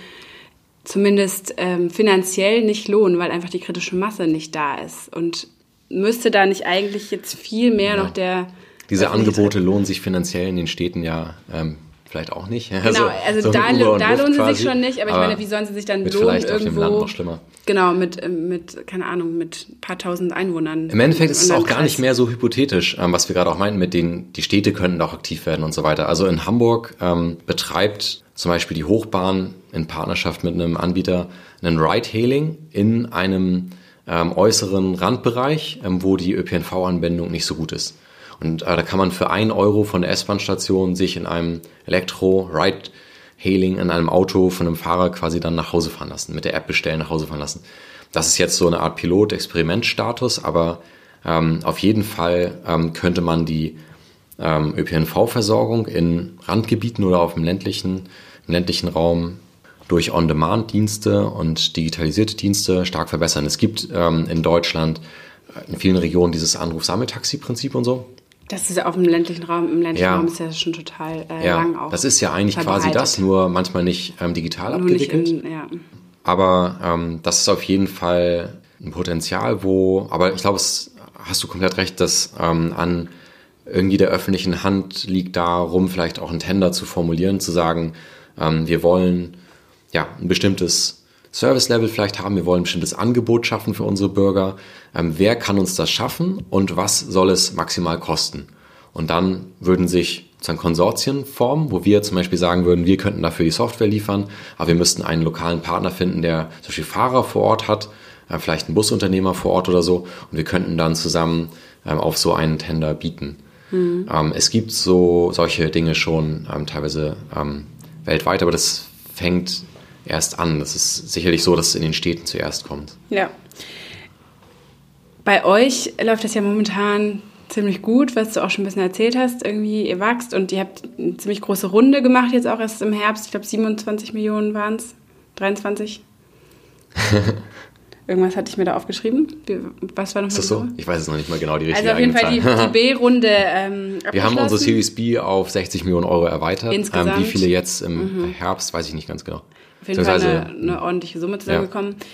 zumindest ähm, finanziell nicht lohnen, weil einfach die kritische Masse nicht da ist. Und müsste da nicht eigentlich jetzt viel mehr ja. noch der. Diese Angebote lohnen sich finanziell in den Städten ja ähm, vielleicht auch nicht. Genau, also, also so da, da lohnen sie sich schon nicht, aber, aber ich meine, wie sollen sie sich dann lohnen vielleicht irgendwo? Auf dem Land noch schlimmer. Genau, mit, ähm, mit, keine Ahnung, mit ein paar tausend Einwohnern. Im Endeffekt ist es auch gar nicht mehr so hypothetisch, ähm, was wir gerade auch meinten, mit denen die Städte könnten auch aktiv werden und so weiter. Also in Hamburg ähm, betreibt zum Beispiel die Hochbahn in Partnerschaft mit einem Anbieter einen Ride-Hailing in einem ähm, äußeren Randbereich, ähm, wo die ÖPNV-Anbindung nicht so gut ist. Und äh, da kann man für ein Euro von der S-Bahn-Station sich in einem Elektro-Ride-Hailing in einem Auto von einem Fahrer quasi dann nach Hause fahren lassen, mit der App bestellen, nach Hause fahren lassen. Das ist jetzt so eine Art Pilot-Experiment-Status, aber ähm, auf jeden Fall ähm, könnte man die ähm, ÖPNV-Versorgung in Randgebieten oder auf dem ländlichen, im ländlichen Raum durch On-Demand-Dienste und digitalisierte Dienste stark verbessern. Es gibt ähm, in Deutschland in vielen Regionen dieses Anruf-Sammeltaxi-Prinzip und so. Das ist ja auf dem ländlichen Raum, im ländlichen ja. Raum ist ja schon total äh, ja, lang auch. Das ist ja eigentlich quasi das, nur manchmal nicht ähm, digital nur abgewickelt. In, ja. Aber ähm, das ist auf jeden Fall ein Potenzial, wo, aber ich glaube, es hast du komplett recht, dass ähm, an irgendwie der öffentlichen Hand liegt darum, vielleicht auch einen Tender zu formulieren, zu sagen, ähm, wir wollen ja ein bestimmtes Service-Level vielleicht haben, wir wollen ein bestimmtes Angebot schaffen für unsere Bürger. Ähm, wer kann uns das schaffen und was soll es maximal kosten? Und dann würden sich sozusagen Konsortien formen, wo wir zum Beispiel sagen würden, wir könnten dafür die Software liefern, aber wir müssten einen lokalen Partner finden, der zum Beispiel Fahrer vor Ort hat, äh, vielleicht einen Busunternehmer vor Ort oder so, und wir könnten dann zusammen ähm, auf so einen Tender bieten. Mhm. Ähm, es gibt so solche Dinge schon ähm, teilweise ähm, weltweit, aber das fängt erst an. Das ist sicherlich so, dass es in den Städten zuerst kommt. Ja. Bei euch läuft das ja momentan ziemlich gut, was du auch schon ein bisschen erzählt hast. Irgendwie, ihr wachst und ihr habt eine ziemlich große Runde gemacht, jetzt auch erst im Herbst. Ich glaube, 27 Millionen waren es. 23? Irgendwas hatte ich mir da aufgeschrieben. Was war noch Ist das so? Ich weiß es noch nicht mal genau, die richtige Also auf jeden Fall die, die B-Runde ähm, Wir haben unsere Series B auf 60 Millionen Euro erweitert. Insgesamt? Ähm, wie viele jetzt im mhm. Herbst, weiß ich nicht ganz genau. Auf jeden Fall eine, eine, ordentliche Summe zusammengekommen. Ja.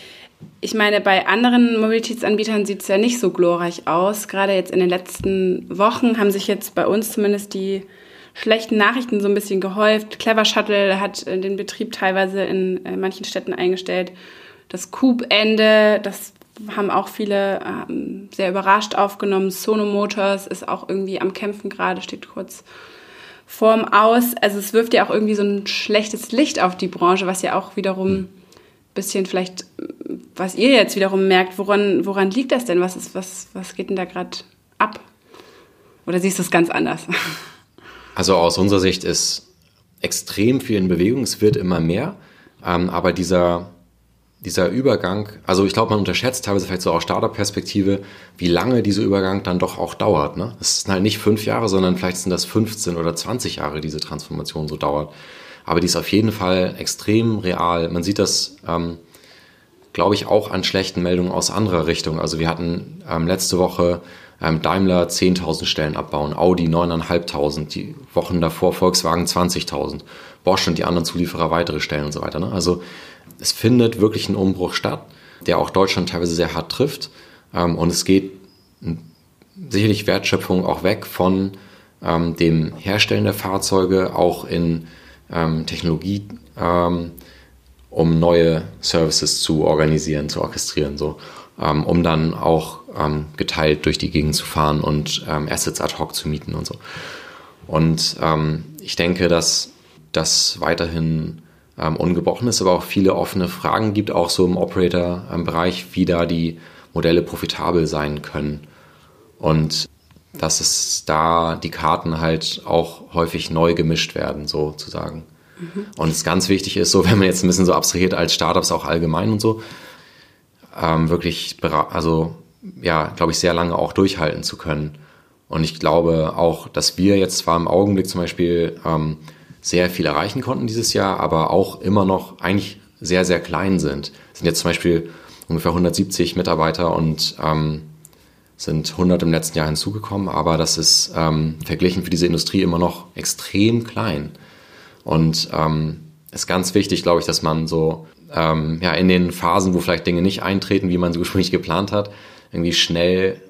Ich meine, bei anderen Mobilitätsanbietern sieht es ja nicht so glorreich aus. Gerade jetzt in den letzten Wochen haben sich jetzt bei uns zumindest die schlechten Nachrichten so ein bisschen gehäuft. Clever Shuttle hat den Betrieb teilweise in manchen Städten eingestellt das Coop-Ende, das haben auch viele ähm, sehr überrascht aufgenommen. Sono Motors ist auch irgendwie am Kämpfen gerade, steht kurz vorm Aus. Also es wirft ja auch irgendwie so ein schlechtes Licht auf die Branche, was ja auch wiederum ein bisschen vielleicht, was ihr jetzt wiederum merkt, woran, woran liegt das denn? Was, ist, was, was geht denn da gerade ab? Oder siehst du es ganz anders? Also aus unserer Sicht ist extrem viel in Bewegung, es wird immer mehr, ähm, aber dieser dieser Übergang, also ich glaube, man unterschätzt teilweise vielleicht so aus Startup-Perspektive, wie lange dieser Übergang dann doch auch dauert. Ne? Es sind halt nicht fünf Jahre, sondern vielleicht sind das 15 oder 20 Jahre, diese Transformation so dauert. Aber die ist auf jeden Fall extrem real. Man sieht das, ähm, glaube ich, auch an schlechten Meldungen aus anderer Richtung. Also wir hatten ähm, letzte Woche ähm, Daimler 10.000 Stellen abbauen, Audi 9.500, die Wochen davor Volkswagen 20.000, Bosch und die anderen Zulieferer weitere Stellen und so weiter. Ne? Also es findet wirklich ein Umbruch statt, der auch Deutschland teilweise sehr hart trifft. Ähm, und es geht sicherlich Wertschöpfung auch weg von ähm, dem Herstellen der Fahrzeuge, auch in ähm, Technologie, um neue Services zu organisieren, zu orchestrieren, so, um dann auch geteilt durch die Gegend zu fahren und Assets ad hoc zu mieten und so. Und ich denke, dass das weiterhin ähm, ungebrochen ist, aber auch viele offene Fragen gibt, auch so im Operator-Bereich, wie da die Modelle profitabel sein können. Und dass es da die Karten halt auch häufig neu gemischt werden, sozusagen. Mhm. Und es ganz wichtig ist, so wenn man jetzt ein bisschen so abstrahiert als Startups auch allgemein und so, ähm, wirklich, also ja, glaube ich, sehr lange auch durchhalten zu können. Und ich glaube auch, dass wir jetzt zwar im Augenblick zum Beispiel ähm, sehr viel erreichen konnten dieses Jahr, aber auch immer noch eigentlich sehr, sehr klein sind. Es sind jetzt zum Beispiel ungefähr 170 Mitarbeiter und ähm, sind 100 im letzten Jahr hinzugekommen, aber das ist ähm, verglichen für diese Industrie immer noch extrem klein. Und ähm, ist ganz wichtig, glaube ich, dass man so ähm, ja, in den Phasen, wo vielleicht Dinge nicht eintreten, wie man sie ursprünglich geplant hat, irgendwie schnell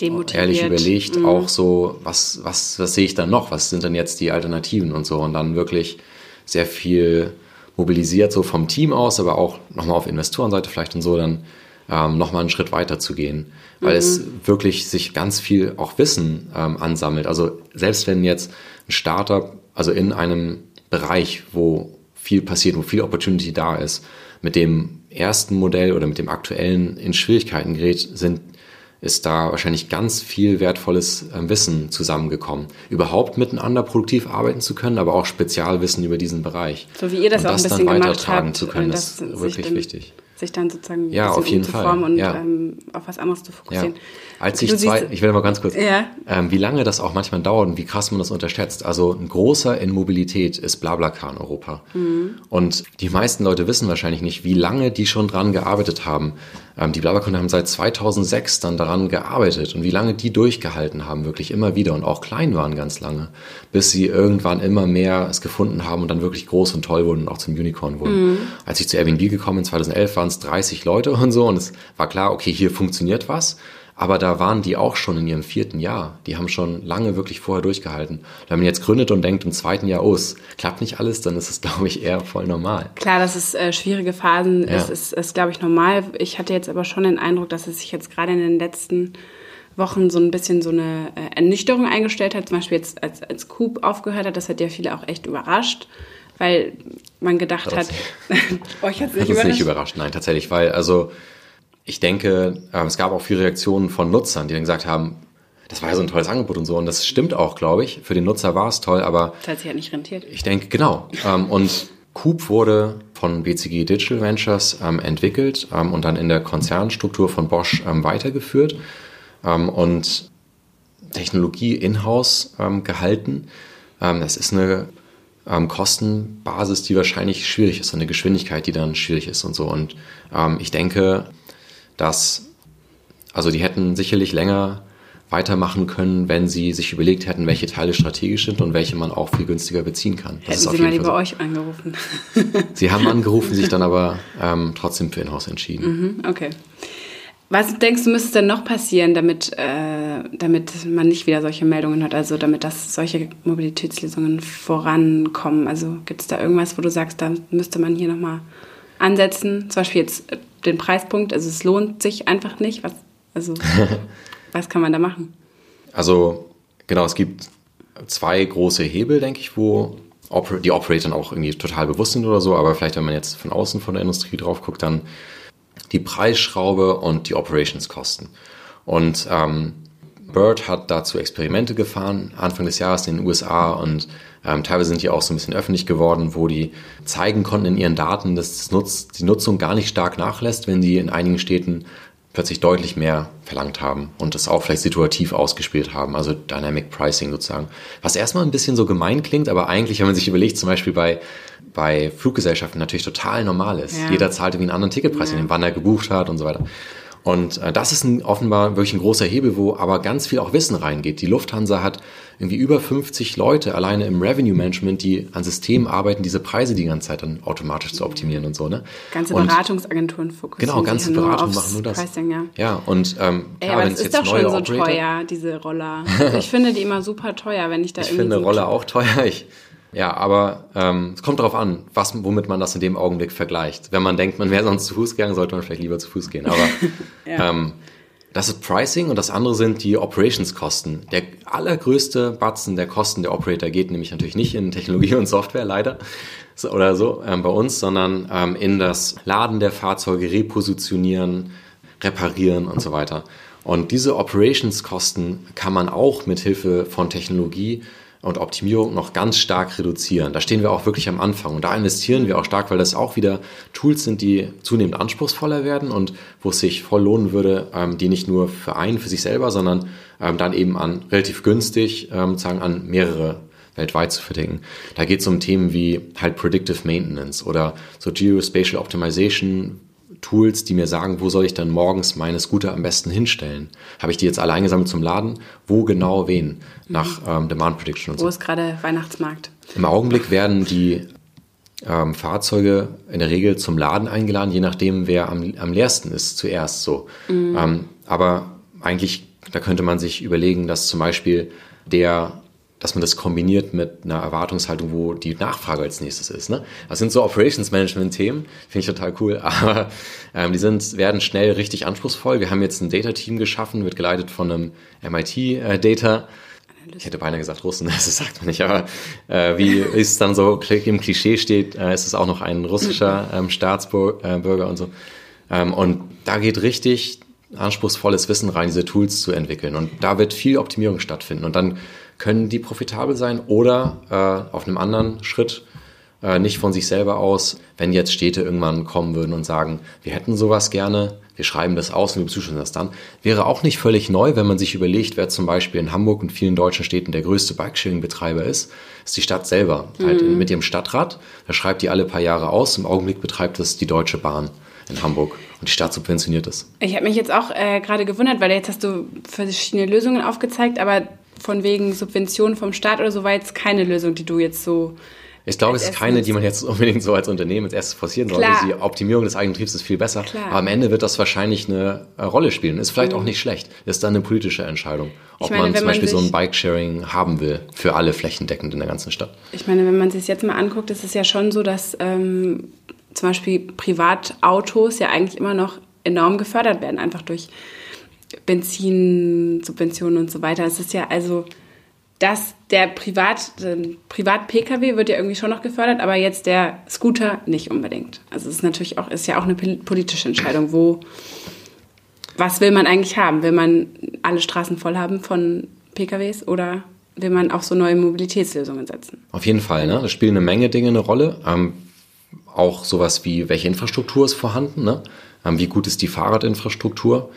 demotiviert. ehrlich überlegt, mhm. auch so, was, was, was sehe ich dann noch? Was sind denn jetzt die Alternativen und so? Und dann wirklich sehr viel mobilisiert, so vom Team aus, aber auch nochmal auf Investorenseite vielleicht und so, dann ähm, nochmal einen Schritt weiter zu gehen. Weil mhm. es wirklich sich ganz viel auch Wissen ähm, ansammelt. Also selbst wenn jetzt ein Startup, also in einem Bereich, wo viel passiert, wo viel Opportunity da ist, mit dem ersten Modell oder mit dem aktuellen in Schwierigkeiten gerät, sind ist da wahrscheinlich ganz viel wertvolles äh, Wissen zusammengekommen. Überhaupt miteinander produktiv arbeiten zu können, aber auch Spezialwissen über diesen Bereich. So wie ihr das und auch ein das bisschen dann weitertragen habt, zu können, äh, ist wirklich wichtig. Sich dann sozusagen Ja, auf jeden Fall, und ja. ähm, auf was anderes zu Ja. fokussieren. Als Du ich siehst- zwei, ich will mal ganz kurz, Ja. ähm, wie lange das auch manchmal dauert und wie krass man das unterschätzt. Also ein großer in Mobilität ist BlaBlaCar in Europa. Mhm. Und die meisten Leute wissen wahrscheinlich nicht, wie lange die schon dran gearbeitet haben. Ähm, die BlaBlaCar haben seit 2006 dann daran gearbeitet und wie lange die durchgehalten haben, wirklich immer wieder und auch klein waren ganz lange, bis sie irgendwann immer mehr es gefunden haben und dann wirklich groß und toll wurden und auch zum Unicorn wurden. Als ich zu Airbnb gekommen bin, 2011, waren es 30 Leute und so und es war klar, okay, hier funktioniert was. Aber da waren die auch schon in ihrem vierten Jahr. Die haben schon lange wirklich vorher durchgehalten. Wenn man jetzt gründet und denkt im zweiten Jahr, oh, es klappt nicht alles, dann ist es, glaube ich, eher voll normal. Klar, dass es äh, schwierige Phasen Ja. ist, ist, ist glaube ich, normal. Ich hatte jetzt aber schon den Eindruck, dass es sich jetzt gerade in den letzten Wochen so ein bisschen so eine äh, Ernüchterung eingestellt hat. Zum Beispiel jetzt, als, als Coop aufgehört hat, das hat ja viele auch echt überrascht, weil man gedacht Das hat, euch hat es nicht überrascht. nicht überrascht, nein, tatsächlich, weil also ich denke, ähm, es gab auch viele Reaktionen von Nutzern, die dann gesagt haben, das war ja so ein tolles Angebot und so und das stimmt auch, glaube ich. Für den Nutzer war es toll, aber Das hat sich halt nicht rentiert. ich denke, genau. Ähm, und Coop wurde von BCG Digital Ventures ähm, entwickelt und dann in der Konzernstruktur von Bosch weitergeführt und Technologie in-house gehalten. Das ist eine ähm, Kostenbasis, die wahrscheinlich schwierig ist, und eine Geschwindigkeit, die dann schwierig ist und so. Und ähm, ich denke, dass, also die hätten sicherlich länger weitermachen können, wenn sie sich überlegt hätten, welche Teile strategisch sind und welche man auch viel günstiger beziehen kann. Das Hätten Sie mal lieber Fall euch angerufen. so. Sie haben angerufen, sich dann aber ähm, trotzdem für Inhouse entschieden. Mhm, okay. Was denkst du, müsste denn noch passieren, damit, äh, damit man nicht wieder solche Meldungen hat, also damit das solche Mobilitätslösungen vorankommen? Also gibt es da irgendwas, wo du sagst, da müsste man hier nochmal ansetzen? Zum Beispiel jetzt äh, den Preispunkt, also es lohnt sich einfach nicht. Was, also, was kann man da machen? Also genau, es gibt zwei große Hebel, denke ich, wo die Operatoren auch irgendwie total bewusst sind oder so, aber vielleicht, wenn man jetzt von außen von der Industrie drauf guckt, dann die Preisschraube und die Operationskosten. Und ähm, Bird hat dazu Experimente gefahren, Anfang des Jahres in den USA und ähm, teilweise sind die auch so ein bisschen öffentlich geworden, wo die zeigen konnten in ihren Daten, dass das Nutz, die Nutzung gar nicht stark nachlässt, wenn die in einigen Städten plötzlich deutlich mehr verlangt haben und das auch vielleicht situativ ausgespielt haben, also Dynamic Pricing sozusagen. Was erstmal ein bisschen so gemein klingt, aber eigentlich, wenn man sich überlegt, zum Beispiel bei, bei Fluggesellschaften natürlich total normal ist. Ja. Jeder zahlt irgendwie einen anderen Ticketpreis, Ja. ja. wann er gebucht hat und so weiter. Und äh, das ist ein, offenbar wirklich ein großer Hebel, wo aber ganz viel auch Wissen reingeht. Die Lufthansa hat irgendwie über 50 Leute alleine im Revenue Management, die an Systemen arbeiten, diese Preise die ganze Zeit dann automatisch zu optimieren und so. Ne? Ganze und, Beratungsagenturen fokussieren Genau, ganze ja Beratungen machen nur das. Pricing, ja. Ja, und ähm, Ey, klar, aber wenn das es ist doch schon so Operator, teuer, diese Roller. Also ich finde die immer super teuer, wenn ich da Ich irgendwie finde so Roller auch teuer. Ich, ja, aber ähm, es kommt darauf an, was, womit man das in dem Augenblick vergleicht. Wenn man denkt, man wäre sonst zu Fuß gegangen, sollte man vielleicht lieber zu Fuß gehen. Aber Ja. ähm, das ist Pricing und das andere sind die Operationskosten. Der allergrößte Batzen der Kosten der Operator geht nämlich natürlich nicht in Technologie und Software, leider, so, oder so ähm, bei uns, sondern ähm, in das Laden der Fahrzeuge, Repositionieren, Reparieren und so weiter. Und diese Operationskosten kann man auch mit Hilfe von Technologie und Optimierung noch ganz stark reduzieren. Da stehen wir auch wirklich am Anfang und da investieren wir auch stark, weil das auch wieder Tools sind, die zunehmend anspruchsvoller werden und wo es sich voll lohnen würde, ähm, die nicht nur für einen, für sich selber, sondern ähm, dann eben an relativ günstig ähm, sozusagen an mehrere weltweit zu verdenken. Da geht es um Themen wie halt Predictive Maintenance oder so Geospatial Optimization Tools, die mir sagen, wo soll ich dann morgens meine Scooter am besten hinstellen? Habe ich die jetzt alle eingesammelt zum Laden? Wo genau wen? Nach ähm, Demand Prediction und Wo so. ist gerade Weihnachtsmarkt? Im Augenblick werden die ähm, Fahrzeuge in der Regel zum Laden eingeladen, je nachdem, wer am, am leersten ist zuerst so. Ähm, aber eigentlich, da könnte man sich überlegen, dass zum Beispiel der dass man das kombiniert mit einer Erwartungshaltung, wo die Nachfrage als nächstes ist. Ne? Das sind so Operations Management Themen, finde ich total cool, aber ähm, die sind, werden schnell richtig anspruchsvoll. Wir haben jetzt ein Data Team geschaffen, wird geleitet von einem MIT äh, Data. Ich hätte beinahe gesagt Russen, das sagt man nicht, aber äh, wie es dann so im Klischee steht, äh, ist es auch noch ein russischer ähm, Staatsbürger äh, und so. Ähm, und da geht richtig anspruchsvolles Wissen rein, diese Tools zu entwickeln. Und da wird viel Optimierung stattfinden. Und dann können die profitabel sein oder äh, auf einem anderen Schritt äh, nicht von sich selber aus, wenn jetzt Städte irgendwann kommen würden und sagen, wir hätten sowas gerne, wir schreiben das aus und wir bezuschüssen das dann, wäre auch nicht völlig neu, wenn man sich überlegt, wer zum Beispiel in Hamburg und vielen deutschen Städten der größte Bikesharing-Betreiber ist, ist die Stadt selber. Mhm. Halt mit ihrem Stadtrat, da schreibt die alle paar Jahre aus, im Augenblick betreibt das die Deutsche Bahn in Hamburg und die Stadt subventioniert das. Ich habe mich jetzt auch äh, gerade gewundert, weil jetzt hast du verschiedene Lösungen aufgezeigt, aber von wegen Subventionen vom Staat oder so war jetzt keine Lösung, die du jetzt so ich glaube, es ist keine, die man jetzt unbedingt so als Unternehmen als erstes forcieren soll. Die Optimierung des eigenen Betriebs ist viel besser. Klar. Aber am Ende wird das wahrscheinlich eine äh, Rolle spielen. Ist vielleicht mhm. auch nicht schlecht. Ist dann eine politische Entscheidung, ob meine, man zum Beispiel man so ein Bike-Sharing haben will für alle flächendeckend in der ganzen Stadt. Ich meine, wenn man sich jetzt mal anguckt, ist es ja schon so, dass ähm, zum Beispiel Privatautos ja eigentlich immer noch enorm gefördert werden, einfach durch Benzinsubventionen und so weiter. Es ist ja also dass der Privat, Privat-Pkw wird ja irgendwie schon noch gefördert, aber jetzt der Scooter nicht unbedingt. Also es ist natürlich auch, ist ja auch eine politische Entscheidung, wo, was will man eigentlich haben? Will man alle Straßen voll haben von PKWs oder will man auch so neue Mobilitätslösungen setzen? Auf jeden Fall, ne? Da spielen eine Menge Dinge eine Rolle. Ähm, auch sowas wie, welche Infrastruktur ist vorhanden, ne? Ähm, wie gut ist die Fahrradinfrastruktur?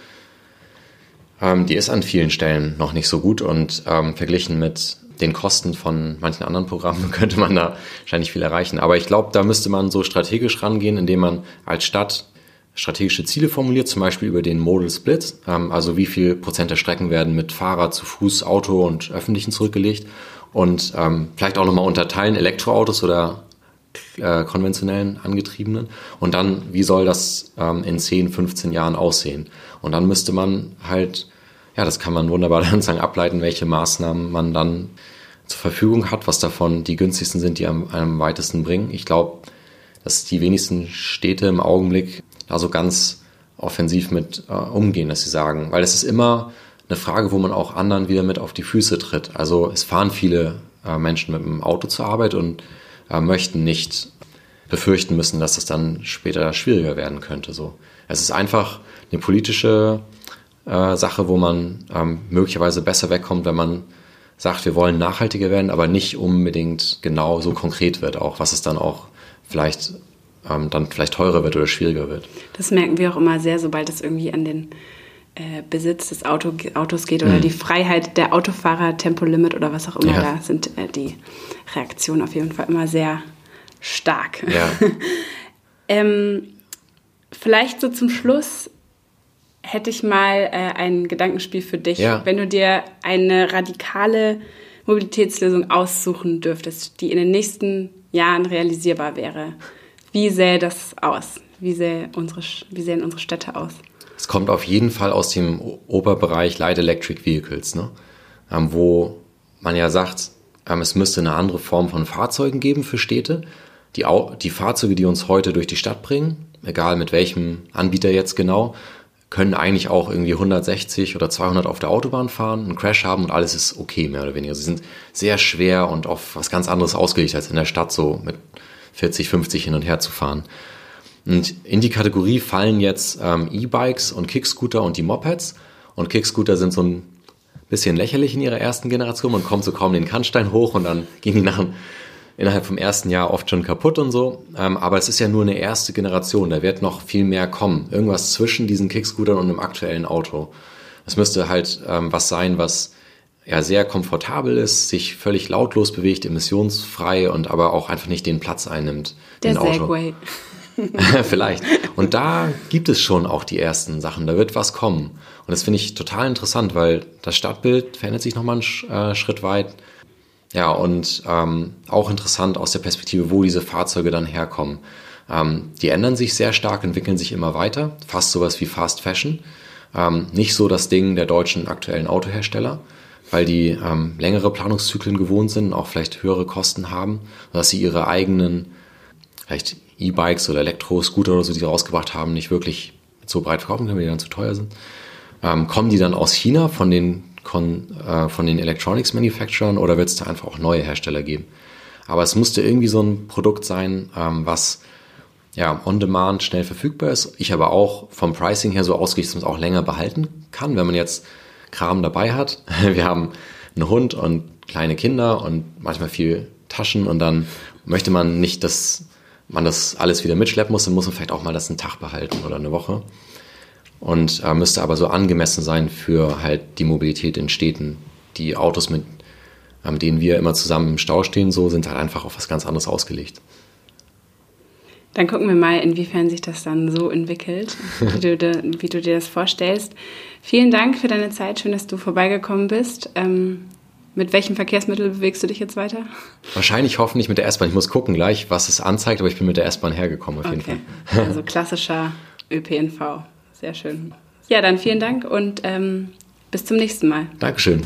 Ähm, die ist an vielen Stellen noch nicht so gut und ähm, verglichen mit den Kosten von manchen anderen Programmen könnte man da wahrscheinlich viel erreichen. Aber ich glaube, da müsste man so strategisch rangehen, indem man als Stadt strategische Ziele formuliert, zum Beispiel über den Modal Split, ähm, also wie viel Prozent der Strecken werden mit Fahrrad, zu Fuß, Auto und Öffentlichen zurückgelegt und ähm, vielleicht auch nochmal unterteilen Elektroautos oder äh, konventionellen angetriebenen und dann, wie soll das ähm, in 10, 15 Jahren aussehen? Und dann müsste man halt, ja, das kann man wunderbar dann sagen, ableiten, welche Maßnahmen man dann zur Verfügung hat, was davon die günstigsten sind, die am, am weitesten bringen. Ich glaube, dass die wenigsten Städte im Augenblick da so ganz offensiv mit äh, umgehen, dass sie sagen, weil es ist immer eine Frage, wo man auch anderen wieder mit auf die Füße tritt. Also es fahren viele äh, Menschen mit dem Auto zur Arbeit und äh, möchten nicht befürchten müssen, dass es dann später schwieriger werden könnte. So, es ist einfach eine politische äh, Sache, wo man ähm, möglicherweise besser wegkommt, wenn man sagt, wir wollen nachhaltiger werden, aber nicht unbedingt genau so konkret wird, auch was es dann auch vielleicht ähm, dann vielleicht teurer wird oder schwieriger wird. Das merken wir auch immer sehr, sobald es irgendwie an den äh, Besitz des Auto, Autos geht oder mhm. die Freiheit der Autofahrer, Tempolimit oder was auch immer, ja. da sind äh, die Reaktionen auf jeden Fall immer sehr stark. Ja. ähm, vielleicht so zum Schluss hätte ich mal äh, ein Gedankenspiel für dich. Ja. Wenn du dir eine radikale Mobilitätslösung aussuchen dürftest, die in den nächsten Jahren realisierbar wäre, wie sähe das aus? Wie, sähe unsere, wie sähen unsere Städte aus? Kommt auf jeden Fall aus dem Oberbereich Light Electric Vehicles, ne? Ähm, wo man ja sagt, ähm, es müsste eine andere Form von Fahrzeugen geben für Städte. Die, die Fahrzeuge, die uns heute durch die Stadt bringen, egal mit welchem Anbieter jetzt genau, können eigentlich auch irgendwie 160 oder 200 auf der Autobahn fahren, einen Crash haben und alles ist okay, mehr oder weniger. Sie sind sehr schwer und auf was ganz anderes ausgelegt als in der Stadt so mit 40, 50 hin und her zu fahren. Und in die Kategorie fallen jetzt ähm, E-Bikes und Kickscooter und die Mopeds. Und Kickscooter sind so ein bisschen lächerlich in ihrer ersten Generation. Man kommt so kaum den Kannstein hoch und dann gehen die nach, innerhalb vom ersten Jahr oft schon kaputt und so. Ähm, aber es ist ja nur eine erste Generation. Da wird noch viel mehr kommen. Irgendwas zwischen diesen Kickscootern und einem aktuellen Auto. Es müsste halt ähm, was sein, was ja sehr komfortabel ist, sich völlig lautlos bewegt, emissionsfrei und aber auch einfach nicht den Platz einnimmt. Der Segway. Vielleicht. Und da gibt es schon auch die ersten Sachen. Da wird was kommen. Und das finde ich total interessant, weil das Stadtbild verändert sich nochmal einen äh, Schritt weit. Ja, und ähm, auch interessant aus der Perspektive, wo diese Fahrzeuge dann herkommen. Ähm, die ändern sich sehr stark, entwickeln sich immer weiter. Fast sowas wie Fast Fashion. Ähm, nicht so das Ding der deutschen aktuellen Autohersteller, weil die ähm, längere Planungszyklen gewohnt sind, auch vielleicht höhere Kosten haben, dass sie ihre eigenen vielleicht E-Bikes oder Elektro-Scooter oder so, die sie rausgebracht haben, nicht wirklich so breit verkaufen können, weil die dann zu teuer sind. Ähm, kommen die dann aus China von den, von, äh, von den Electronics Manufacturern oder wird es da einfach auch neue Hersteller geben? Aber es musste irgendwie so ein Produkt sein, ähm, was ja, on demand schnell verfügbar ist. Ich aber auch vom Pricing her so ausgerichtet, dass man es auch länger behalten kann, wenn man jetzt Kram dabei hat. Wir haben einen Hund und kleine Kinder und manchmal viel Taschen und dann möchte man nicht, dass man das alles wieder mitschleppen muss, dann muss man vielleicht auch mal das einen Tag behalten oder eine Woche. Und äh, müsste aber so angemessen sein für halt die Mobilität in Städten. Die Autos, mit ähm, denen wir immer zusammen im Stau stehen, so sind halt einfach auf was ganz anderes ausgelegt. Dann gucken wir mal, inwiefern sich das dann so entwickelt, wie du, wie du dir das vorstellst. Vielen Dank für deine Zeit. Schön, dass du vorbeigekommen bist. Ähm, mit welchem Verkehrsmittel bewegst du dich jetzt weiter? Wahrscheinlich hoffentlich mit der S-Bahn. Ich muss gucken gleich, was es anzeigt, aber ich bin mit der S-Bahn hergekommen auf okay. jeden Fall. Also klassischer ÖPNV. Sehr schön. Ja, dann vielen Dank und ähm, bis zum nächsten Mal. Dankeschön.